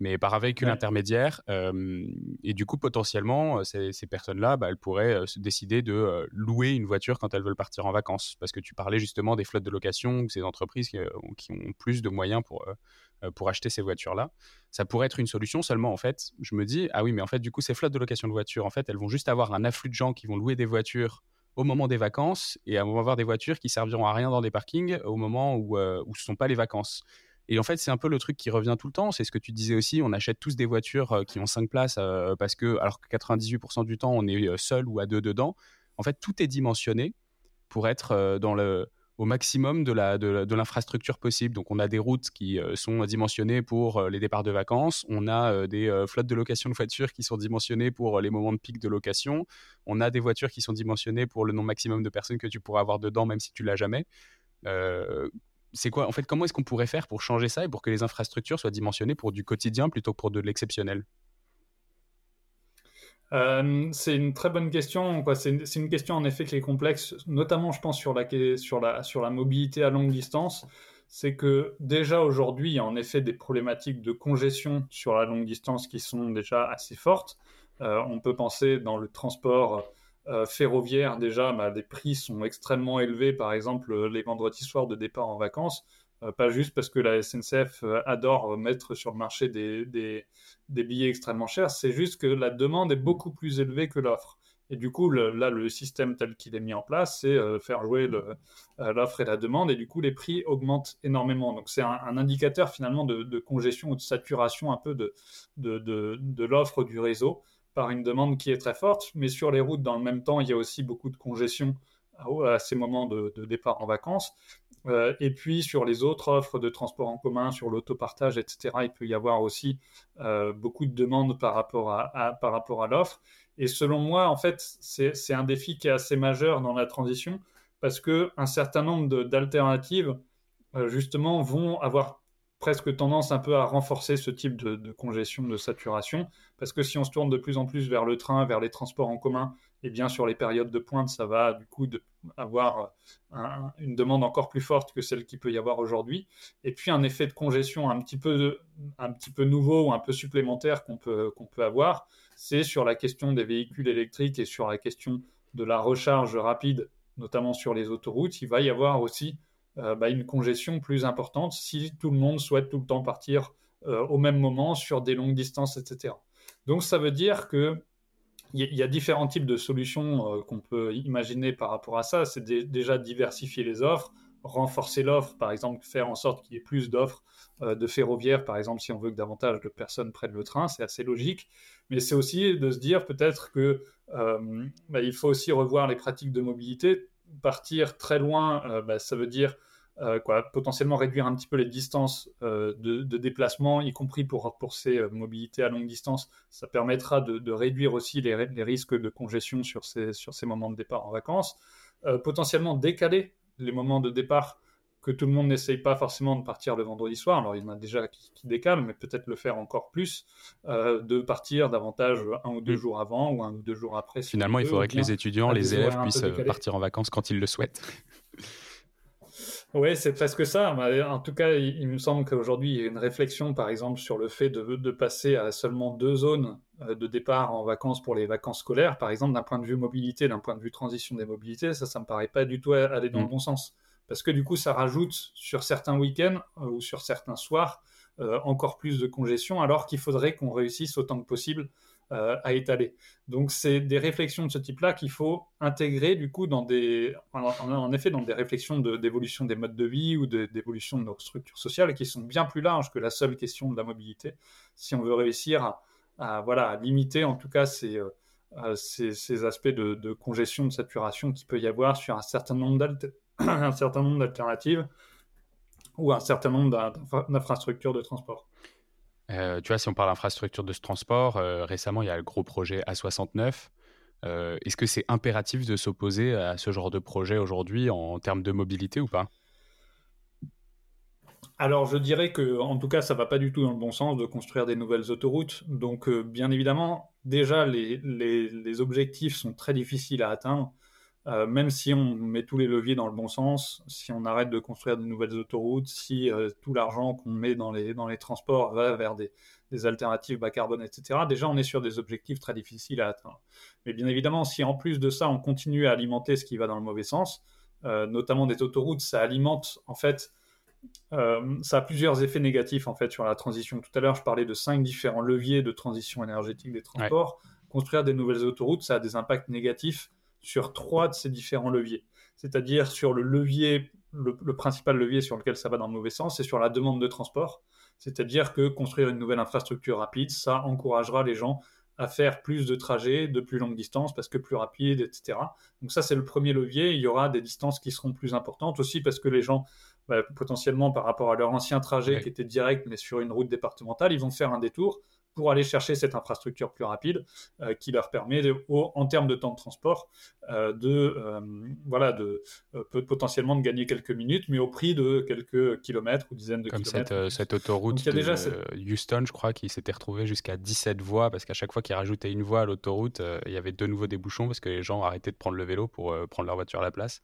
mais par un véhicule intermédiaire. et du coup, potentiellement, ces, personnes-là, bah, elles pourraient se décider de louer une voiture quand elles veulent partir en vacances. Parce que tu parlais justement des flottes de location, ces entreprises qui, ont plus de moyens pour, pour acheter ces voitures-là. Ça pourrait être une solution seulement, en fait, je me dis, ah oui, mais en fait, du coup, ces flottes de location de voitures, en fait, elles vont juste avoir un afflux de gens qui vont louer des voitures au moment des vacances et va avoir des voitures qui serviront à rien dans des parkings au moment où, où ce ne sont pas les vacances. Et en fait, c'est un peu le truc qui revient tout le temps. C'est ce que tu disais aussi. On achète tous des voitures qui ont 5 places parce que, alors que 98% du temps, on est seul ou à deux dedans. En fait, tout est dimensionné pour être dans le, au maximum de, la, de, l'infrastructure possible. Donc, on a des routes qui euh, sont dimensionnées pour euh, les départs de vacances. On a euh, des flottes de location de voitures qui sont dimensionnées pour les moments de pic de location. On a des voitures qui sont dimensionnées pour le nombre maximum de personnes que tu pourras avoir dedans, même si tu l'as jamais. C'est quoi En fait, comment est-ce qu'on pourrait faire pour changer ça et pour que les infrastructures soient dimensionnées pour du quotidien plutôt que pour de l'exceptionnel? Euh, c'est une très bonne question. C'est une, question en effet qui est complexe, notamment je pense sur la mobilité à longue distance. C'est que déjà aujourd'hui, il y a en effet des problématiques de congestion sur la longue distance qui sont déjà assez fortes. Euh, on peut penser dans le transport euh, ferroviaire, déjà, bah, les prix sont extrêmement élevés, par exemple les vendredis soirs de départ en vacances. pas juste parce que la SNCF adore mettre sur le marché des, billets extrêmement chers, c'est juste que la demande est beaucoup plus élevée que l'offre. Et du coup, là, le système tel qu'il est mis en place, c'est euh, faire jouer euh, l'offre et la demande, et du coup, les prix augmentent énormément. Donc, c'est un, indicateur finalement de, congestion ou de saturation un peu de, l'offre du réseau par une demande qui est très forte. Mais sur les routes, dans le même temps, il y a aussi beaucoup de congestion à ces moments de, départ en vacances. Euh, et puis sur les autres offres de transport en commun, sur l'autopartage, etc., il peut y avoir aussi euh, beaucoup de demandes par rapport à, l'offre. Et selon moi, en fait, c'est un défi qui est assez majeur dans la transition parce qu'un certain nombre d'alternatives, euh, justement, vont avoir presque tendance un peu à renforcer ce type de, congestion, de saturation, parce que si on se tourne de plus en plus vers le train, vers les transports en commun, et bien sur les périodes de pointe, ça va du coup avoir une demande encore plus forte que celle qu'il peut y avoir aujourd'hui, et puis un effet de congestion un petit peu, nouveau ou un peu supplémentaire qu'on peut avoir, c'est sur la question des véhicules électriques et sur la question de la recharge rapide, notamment sur les autoroutes, il va y avoir aussi euh, bah, une congestion plus importante si tout le monde souhaite tout le temps partir euh, au même moment sur des longues distances, etc. Donc ça veut dire que il y, a différents types de solutions euh, qu'on peut imaginer par rapport à ça. C'est déjà diversifier les offres, renforcer l'offre, par exemple faire en sorte qu'il y ait plus d'offres de ferroviaires, par exemple si on veut que davantage de personnes prennent le train, c'est assez logique. Mais c'est aussi de se dire peut-être que bah, il faut aussi revoir les pratiques de mobilité. Partir très loin, bah, ça veut dire euh, quoi, potentiellement réduire un petit peu les distances euh, de, déplacement, y compris pour, pour ces euh, mobilités à longue distance. Ça permettra de, réduire aussi les, risques de congestion sur ces, sur ces moments de départ en vacances. potentiellement décaler les moments de départ que tout le monde n'essaye pas forcément de partir le vendredi soir. Alors, il y en a déjà qui, décalent, mais peut-être le faire encore plus, de partir davantage un ou deux mm. jours avant ou un ou deux jours après. Finalement, il faudrait que les étudiants, les élèves puissent partir en vacances quand ils le souhaitent. *laughs* Oui, c'est presque ça. En tout cas, il, me semble qu'aujourd'hui, il y a une réflexion, par exemple, sur le fait de, passer à seulement deux zones euh, de départ en vacances pour les vacances scolaires, par exemple, d'un point de vue mobilité, d'un point de vue transition des mobilités, ça, ça me paraît pas du tout aller dans le mm. bon sens. Parce que du coup, ça rajoute sur certains week-ends euh, ou sur certains soirs euh, encore plus de congestion, alors qu'il faudrait qu'on réussisse autant que possible euh, à étaler. Donc c'est des réflexions de ce type-là qu'il faut intégrer du coup dans des, en, effet dans des réflexions d'évolution des modes de vie ou d'évolution de, nos structures sociales qui sont bien plus larges que la seule question de la mobilité. Si on veut réussir à, voilà limiter en tout cas ces, euh, ces, aspects de, congestion, de saturation qu'il peut y avoir sur un certain nombre *clears throat* d'alternatives ou un certain nombre d'infrastructures de transport. Euh, tu vois, si on parle d'infrastructure de ce transport, euh, récemment, il y a le gros projet A69. Euh, est-ce que c'est impératif de s'opposer à ce genre de projet aujourd'hui en termes de mobilité ou pas? Alors, je dirais que, en tout cas, ça va pas du tout dans le bon sens de construire des nouvelles autoroutes. Donc, bien évidemment, déjà, les, les, objectifs sont très difficiles à atteindre. Euh, même si on met tous les leviers dans le bon sens, si on arrête de construire de nouvelles autoroutes, si euh, tout l'argent qu'on met dans les, dans les transports va vers des, des, alternatives bas carbone, etc., déjà on est sur des objectifs très difficiles à atteindre. Mais bien évidemment, si en plus de ça, on continue à alimenter ce qui va dans le mauvais sens, euh, notamment des autoroutes, ça alimente en fait, ça a plusieurs effets négatifs en fait sur la transition. Tout à l'heure, je parlais de cinq différents leviers de transition énergétique des transports. Construire des nouvelles autoroutes, ça a des impacts négatifs sur trois de ces différents leviers. C'est-à-dire sur le levier le, principal levier sur lequel ça va dans le mauvais sens, c'est sur la demande de transport. C'est-à-dire que construire une nouvelle infrastructure rapide, ça encouragera les gens à faire plus de trajets de plus longue distance parce que plus rapide, etc. Donc ça, c'est le premier levier. Il y aura des distances qui seront plus importantes aussi parce que les gens, bah, potentiellement par rapport à leur ancien trajet qui était direct mais sur une route départementale, ils vont faire un détour pour aller chercher cette infrastructure plus rapide euh, qui leur permet, en termes de temps de transport, euh, de, euh, voilà, de potentiellement de gagner quelques minutes, mais au prix de quelques kilomètres ou dizaines de kilomètres. Comme cette, autoroute de déjà Houston, je crois, qui s'était retrouvée jusqu'à 17 voies, parce qu'à chaque fois qu'ils rajoutaient une voie à l'autoroute, il y avait de nouveau des bouchons, parce que les gens arrêtaient de prendre le vélo pour prendre leur voiture à la place.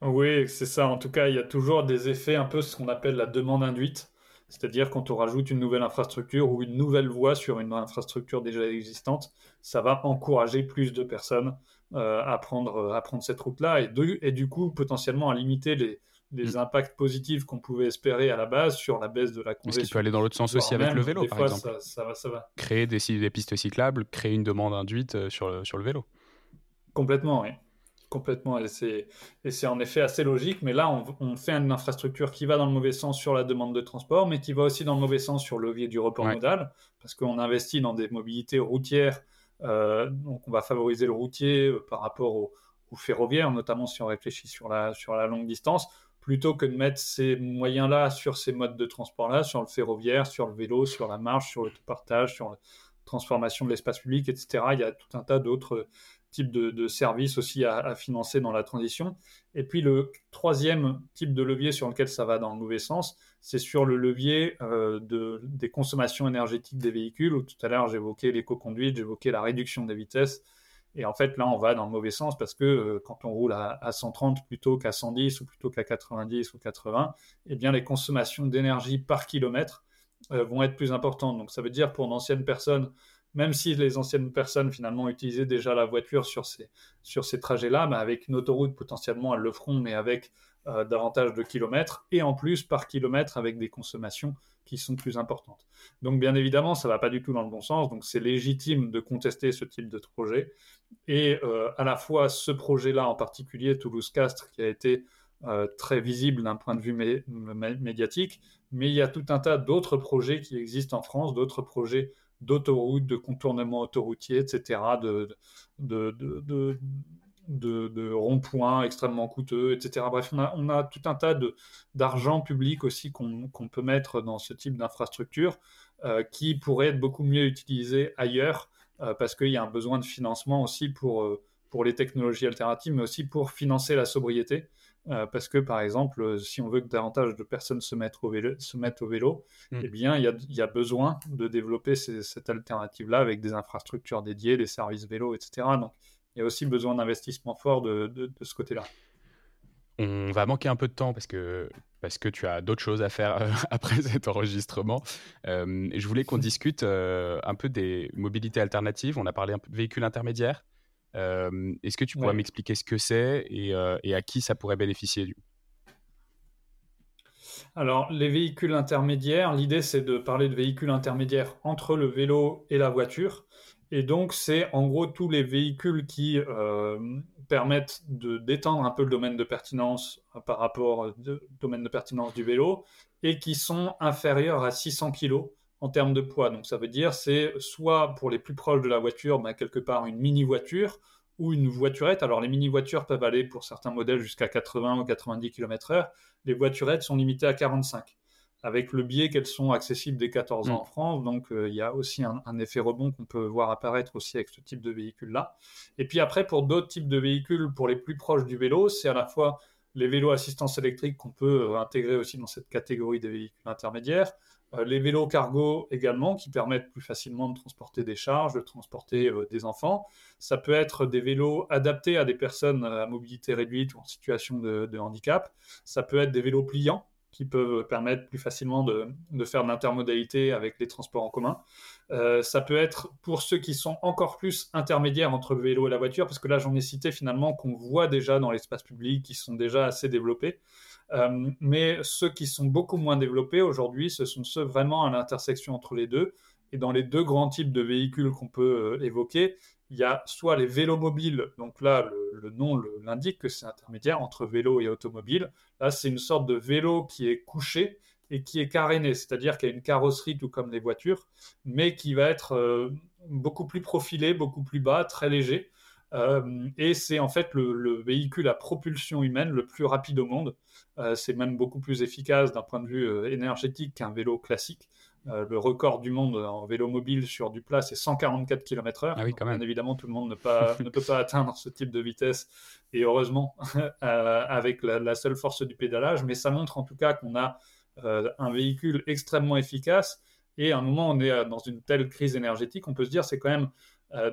Oui, c'est ça. En tout cas, il y a toujours des effets un peu ce qu'on appelle la demande induite. C'est-à-dire quand on rajoute une nouvelle infrastructure ou une nouvelle voie sur une infrastructure déjà existante, ça va encourager plus de personnes euh, à, prendre, à prendre cette route-là et, et, du coup potentiellement à limiter les, les mm. impacts positifs qu'on pouvait espérer à la base sur la baisse de la congestion. Est-ce qu'il peut aller dans l'autre sens aussi avec le vélo, par exemple? ça, va, ça va. Créer des, des, pistes cyclables, créer une demande induite euh, sur le, sur le vélo. Complètement, oui. Complètement, et c'est en effet assez logique, mais là, on, fait une infrastructure qui va dans le mauvais sens sur la demande de transport, mais qui va aussi dans le mauvais sens sur le levier du report modal, parce qu'on investit dans des mobilités routières, euh, donc on va favoriser le routier euh, par rapport au, ferroviaire, notamment si on réfléchit sur la, sur la longue distance, plutôt que de mettre ces moyens-là sur ces modes de transport-là, sur le ferroviaire, sur le vélo, sur la marche, sur le partage, sur la transformation de l'espace public, etc. Il y a tout un tas d'autres type de, service aussi à, financer dans la transition. Et puis le troisième type de levier sur lequel ça va dans le mauvais sens, c'est sur le levier euh, de, des consommations énergétiques des véhicules, tout à l'heure j'évoquais l'éco-conduite, j'évoquais la réduction des vitesses. Et en fait, là, on va dans le mauvais sens parce que euh, quand on roule à, 130 plutôt qu'à 110 ou plutôt qu'à 90 ou 80, eh bien, les consommations d'énergie par kilomètre euh, vont être plus importantes. Donc, ça veut dire pour d'anciennes personnes même si les anciennes personnes finalement utilisaient déjà la voiture sur ces, trajets-là, mais avec une autoroute potentiellement elles le feront, mais avec euh, davantage de kilomètres, et en plus par kilomètre avec des consommations qui sont plus importantes. Donc bien évidemment, ça ne va pas du tout dans le bon sens, donc c'est légitime de contester ce type de projet, et euh, à la fois ce projet-là en particulier, Toulouse-Castres, qui a été euh, très visible d'un point de vue médiatique, mais il y a tout un tas d'autres projets qui existent en France, d'autres projets d'autoroutes, de contournements autoroutiers, etc., de, ronds-points extrêmement coûteux, etc. Bref, on a, on a tout un tas d'argent public aussi qu'on peut mettre dans ce type d'infrastructure euh, qui pourrait être beaucoup mieux utilisé ailleurs euh, parce qu'il y a un besoin de financement aussi pour, euh, pour les technologies alternatives, mais aussi pour financer la sobriété. Euh, parce que, par exemple, euh, si on veut que davantage de personnes se mettent au vélo, se mettent au vélo mm. eh bien, il y, a, besoin de développer cette alternative-là avec des infrastructures dédiées, des services vélo, etc. Donc, il y a aussi besoin d'investissement fort de, ce côté-là. On va manquer un peu de temps parce que, parce que tu as d'autres choses à faire euh, *laughs* après cet enregistrement. je voulais qu'on *laughs* discute un peu des mobilités alternatives. On a parlé un peu de véhicules intermédiaires. Euh, est-ce que tu pourrais m'expliquer ce que c'est euh, et, à qui ça pourrait bénéficier du alors, les véhicules intermédiaires, l'idée c'est de parler de véhicules intermédiaires entre le vélo et la voiture. Et donc, c'est en gros tous les véhicules qui euh, permettent de d'étendre un peu le domaine de pertinence par rapport au domaine de pertinence du vélo et qui sont inférieurs à 600 kg en termes de poids. Donc ça veut dire c'est soit pour les plus proches de la voiture, bah, quelque part une mini voiture ou une voiturette. Alors les mini voitures peuvent aller pour certains modèles jusqu'à 80 ou 90 km/h. Les voiturettes sont limitées à 45 avec le biais qu'elles sont accessibles dès 14 ans mm. en France. Donc, euh, il y a aussi un, un effet rebond qu'on peut voir apparaître aussi avec ce type de véhicule-là. Et puis après, pour d'autres types de véhicules, pour les plus proches du vélo, c'est à la fois les vélos assistance électrique qu'on peut euh, intégrer aussi dans cette catégorie des véhicules intermédiaires, les vélos cargo également, qui permettent plus facilement de transporter des charges, de transporter euh, des enfants. Ça peut être des vélos adaptés à des personnes à mobilité réduite ou en situation de, handicap. Ça peut être des vélos pliants qui peuvent permettre plus facilement de, faire de l'intermodalité avec les transports en commun. Euh, ça peut être pour ceux qui sont encore plus intermédiaires entre le vélo et la voiture, parce que là j'en ai cité finalement qu'on voit déjà dans l'espace public, qui sont déjà assez développés. Mais ceux qui sont beaucoup moins développés aujourd'hui, ce sont ceux vraiment à l'intersection entre les deux. Et dans les deux grands types de véhicules qu'on peut évoquer, il y a soit les vélos mobiles, donc là le, nom l'indique que c'est intermédiaire entre vélo et automobile. Là c'est une sorte de vélo qui est couché et qui est caréné, c'est-à-dire qu'il y a une carrosserie tout comme les voitures, mais qui va être euh, beaucoup plus profilé, beaucoup plus bas, très léger. Euh, et c'est en fait le, véhicule à propulsion humaine le plus rapide au monde. Euh, c'est même beaucoup plus efficace d'un point de vue énergétique qu'un vélo classique. Euh, le record du monde en vélo mobile sur du plat, c'est 144 km/h. Ah oui, quand même. Bien évidemment, tout le monde ne, pas, *laughs* ne, peut pas atteindre ce type de vitesse, et heureusement, *laughs* euh, avec la, seule force du pédalage. Mais ça montre en tout cas qu'on a euh, un véhicule extrêmement efficace. Et à un moment, on est dans une telle crise énergétique, on peut se dire c'est quand même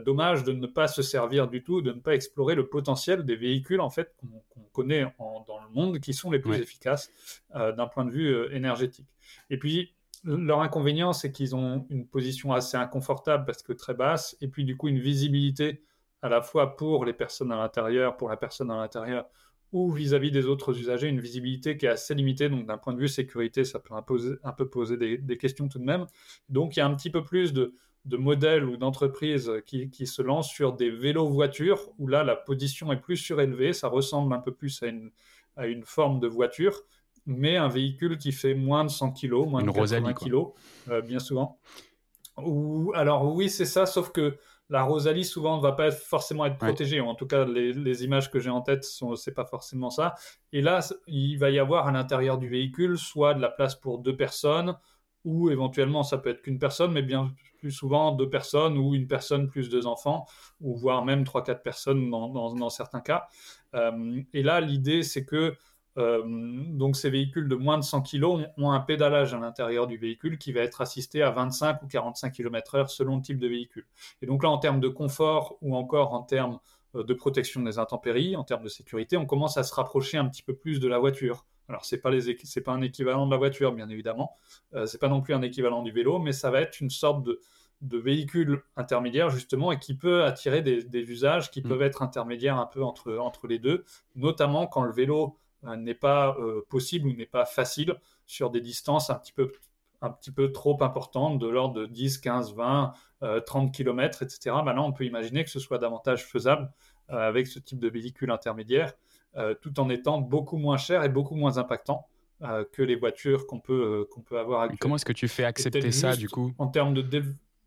dommage de ne pas se servir du tout, de ne pas explorer le potentiel des véhicules en fait qu'on connaît dans le monde qui sont les plus efficaces d'un point de vue énergétique. Et puis leur inconvénient, c'est qu'ils ont une position assez inconfortable parce que très basse, et puis du coup une visibilité à la fois pour les personnes à l'intérieur, pour la personne à l'intérieur, ou vis-à-vis des autres usagers, une visibilité qui est assez limitée. Donc d'un point de vue sécurité, ça peut un peu poser des, questions tout de même. Donc il y a un petit peu plus de, modèles ou d'entreprises qui, se lancent sur des vélos-voitures, où là la position est plus surélevée, ça ressemble un peu plus à une forme de voiture mais un véhicule qui fait moins de 100 kg, moins de 80 kg, euh, bien souvent. Ou, alors oui, c'est ça, sauf que la Rosalie souvent ne va pas forcément être protégée. En tout cas, les, images que j'ai en tête, ce n'est pas forcément ça. Et là, il va y avoir à l'intérieur du véhicule soit de la place pour deux personnes, ou éventuellement ça peut être qu'une personne, mais bien plus souvent deux personnes ou une personne plus deux enfants, ou voire même trois, quatre personnes dans, certains cas. Euh, et là, l'idée, c'est que euh, donc ces véhicules de moins de 100 kg ont un pédalage à l'intérieur du véhicule qui va être assisté à 25 ou 45 km/h selon le type de véhicule. Et donc là, en termes de confort ou encore en termes euh, de protection des intempéries, en termes de sécurité, on commence à se rapprocher un petit peu plus de la voiture. Alors pas les c'est pas un équivalent de la voiture bien évidemment, euh, c'est pas non plus un équivalent du vélo, mais ça va être une sorte de, de véhicule intermédiaire justement et qui peut attirer des, usages qui mmh. peuvent être intermédiaires un peu entre, entre les deux, notamment quand le vélo euh, n'est pas euh, possible ou n'est pas facile sur des distances un petit peu, un petit peu trop importantes, de l'ordre de 10, 15, 20, 30 km, etc. Maintenant, on peut imaginer que ce soit davantage faisable avec ce type de véhicule intermédiaire, tout en étant beaucoup moins cher et beaucoup moins impactant. que les voitures qu'on peut, qu'on peut avoir actuellement. Comment est-ce que tu fais accepter ça du coup? En termes de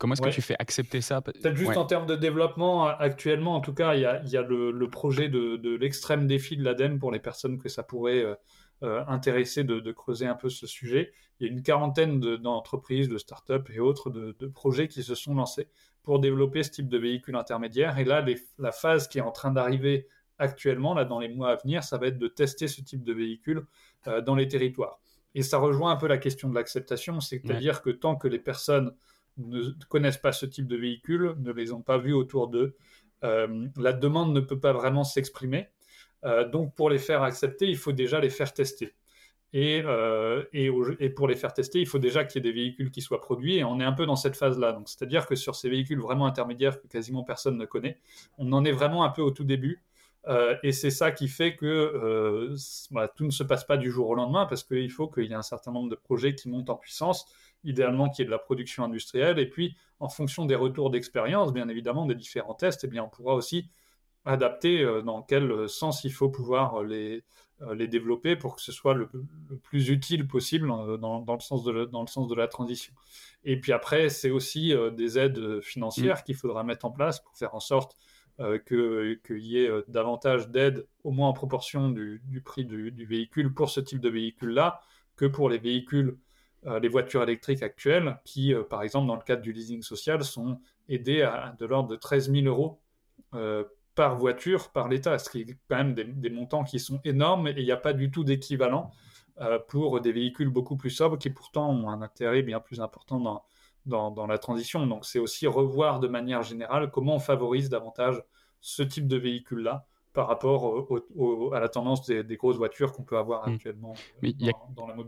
Comment est-ce que tu fais accepter ça? Peut-être juste en termes de développement, actuellement, en tout cas, il y a, le, projet de, l'extrême défi de l'ADEME pour les personnes que ça pourrait euh, euh, intéresser de, creuser un peu ce sujet. Il y a une quarantaine d'entreprises, de, start-up et autres de, projets qui se sont lancés pour développer ce type de véhicule intermédiaire. Et là, la phase qui est en train d'arriver actuellement, là, dans les mois à venir, ça va être de tester ce type de véhicule euh, dans les territoires. Et ça rejoint un peu la question de l'acceptation, c'est-à-dire que tant que les personnes ne connaissent pas ce type de véhicule, ne les ont pas vus autour d'eux. Euh, la demande ne peut pas vraiment s'exprimer. Euh, donc pour les faire accepter, il faut déjà les faire tester. Et, euh, et, pour les faire tester, il faut déjà qu'il y ait des véhicules qui soient produits. Et on est un peu dans cette phase-là. Donc c'est-à-dire que sur ces véhicules vraiment intermédiaires que quasiment personne ne connaît, on en est vraiment un peu au tout début. Et c'est ça qui fait que tout ne se passe pas du jour au lendemain parce qu'il faut qu'il y ait un certain nombre de projets qui montent en puissance idéalement qui est de la production industrielle. Et puis, en fonction des retours d'expérience, bien évidemment, des différents tests, eh bien, on pourra aussi adapter euh, dans quel sens il faut pouvoir euh, les, euh, les développer pour que ce soit le, plus utile possible dans, le sens de dans le sens de la transition. Et puis après, c'est aussi des aides financières mmh. qu'il faudra mettre en place pour faire en sorte qu'il y ait davantage d'aides, au moins en proportion du, prix du, du, véhicule pour ce type de véhicule-là, que pour les véhicules euh, les voitures électriques actuelles, qui, euh, par exemple, dans le cadre du leasing social, sont aidées à, de l'ordre de 13 000 euros euh, par voiture par l'État, ce qui est quand même des, montants qui sont énormes et il n'y a pas du tout d'équivalent pour des véhicules beaucoup plus sobres qui pourtant ont un intérêt bien plus important dans, dans, dans la transition. Donc c'est aussi revoir de manière générale comment on favorise davantage ce type de véhicule-là par rapport à la tendance des, grosses voitures qu'on peut avoir hmm. actuellement. Mais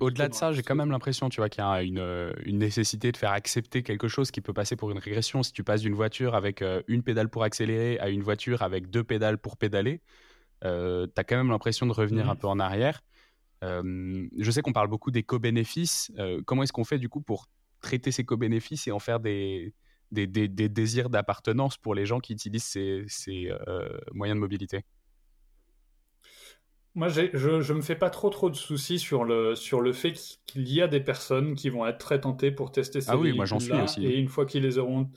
Au-delà de ça, j'ai quand même l'impression tu vois, qu'il y a une, euh, une, nécessité de faire accepter quelque chose qui peut passer pour une régression. Si tu passes d'une voiture avec euh, une pédale pour accélérer à une voiture avec deux pédales pour pédaler, euh, tu as quand même l'impression de revenir un hmm. peu en arrière. je sais qu'on parle beaucoup des co-bénéfices. comment est-ce qu'on fait du coup pour traiter ces co-bénéfices et en faire des, des, désirs d'appartenance pour les gens qui utilisent ces, ces moyens de mobilité moi, je ne me fais pas trop trop de soucis sur le, sur le fait qu'il y a des personnes qui vont être très tentées pour tester ces ah oui, moi j'en suis aussi. Et une fois qu'ils les auront...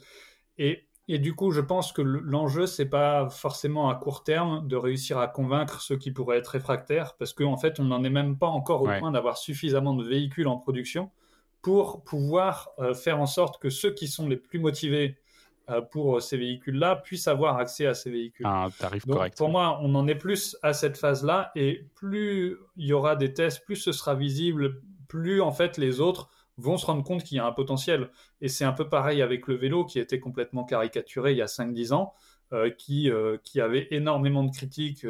Et, et du coup, je pense que l'enjeu, c'est pas forcément à court terme de réussir à convaincre ceux qui pourraient être réfractaires, parce qu'en fait, on n'en est même pas encore au point d'avoir suffisamment de véhicules en production pour pouvoir euh, faire en sorte que ceux qui sont les plus motivés euh, pour euh, ces véhicules-là puissent avoir accès à ces véhicules. Un tarif correct. Pour moi, on en est plus à cette phase-là et plus il y aura des tests, plus ce sera visible, plus en fait les autres vont se rendre compte qu'il y a un potentiel. Et c'est un peu pareil avec le vélo qui était complètement caricaturé il y a 5-10 ans. Euh, qui, qui avait énormément de critiques.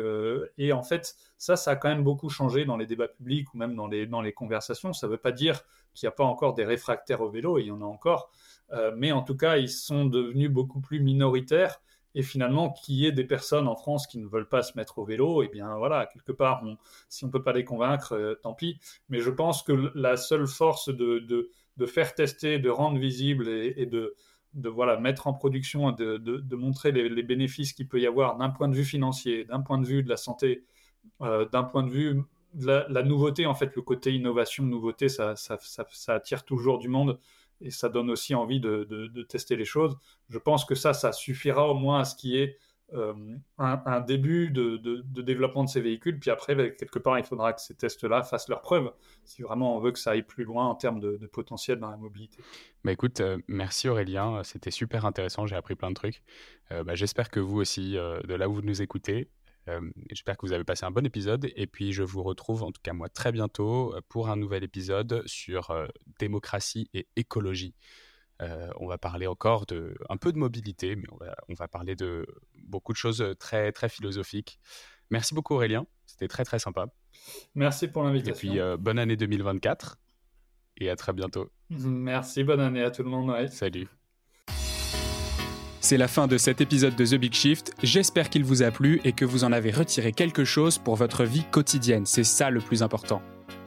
et en fait, ça, ça a quand même beaucoup changé dans les débats publics ou même dans les, dans les conversations. Ça ne veut pas dire qu'il n'y a pas encore des réfractaires au vélo, il y en a encore. Euh, mais en tout cas, ils sont devenus beaucoup plus minoritaires. Et finalement, qu'il y ait des personnes en France qui ne veulent pas se mettre au vélo, et eh bien voilà, quelque part, si on ne peut pas les convaincre, euh, tant pis. Mais je pense que la seule force de, de, faire tester, de rendre visible et, de, de voilà, mettre en production, de, de montrer les, bénéfices qu'il peut y avoir d'un point de vue financier, d'un point de vue de la santé, euh, d'un point de vue de la, nouveauté, en fait, le côté innovation, nouveauté, ça, ça, attire toujours du monde et ça donne aussi envie de, de, tester les choses. Je pense que ça, ça suffira au moins à ce qui est euh, un, début de, développement de ces véhicules. Puis après, quelque part, il faudra que ces tests-là fassent leurs preuves, si vraiment on veut que ça aille plus loin en termes de, potentiel dans la mobilité. Bah écoute, euh, merci Aurélien, c'était super intéressant, j'ai appris plein de trucs. Euh, bah, j'espère que vous aussi, de là où vous nous écoutez, euh, j'espère que vous avez passé un bon épisode et puis je vous retrouve en tout cas moi très bientôt euh, pour un nouvel épisode sur euh, démocratie et écologie. On va parler encore de un peu de mobilité, mais on va, parler de beaucoup de choses très très philosophiques. Merci beaucoup Aurélien, c'était très très sympa. Merci pour l'invitation. Et puis bonne année 2024 et à très bientôt. *laughs* Merci, bonne année à tout le monde. Salut. C'est la fin de cet épisode de The Big Shift. J'espère qu'il vous a plu et que vous en avez retiré quelque chose pour votre vie quotidienne. C'est ça le plus important.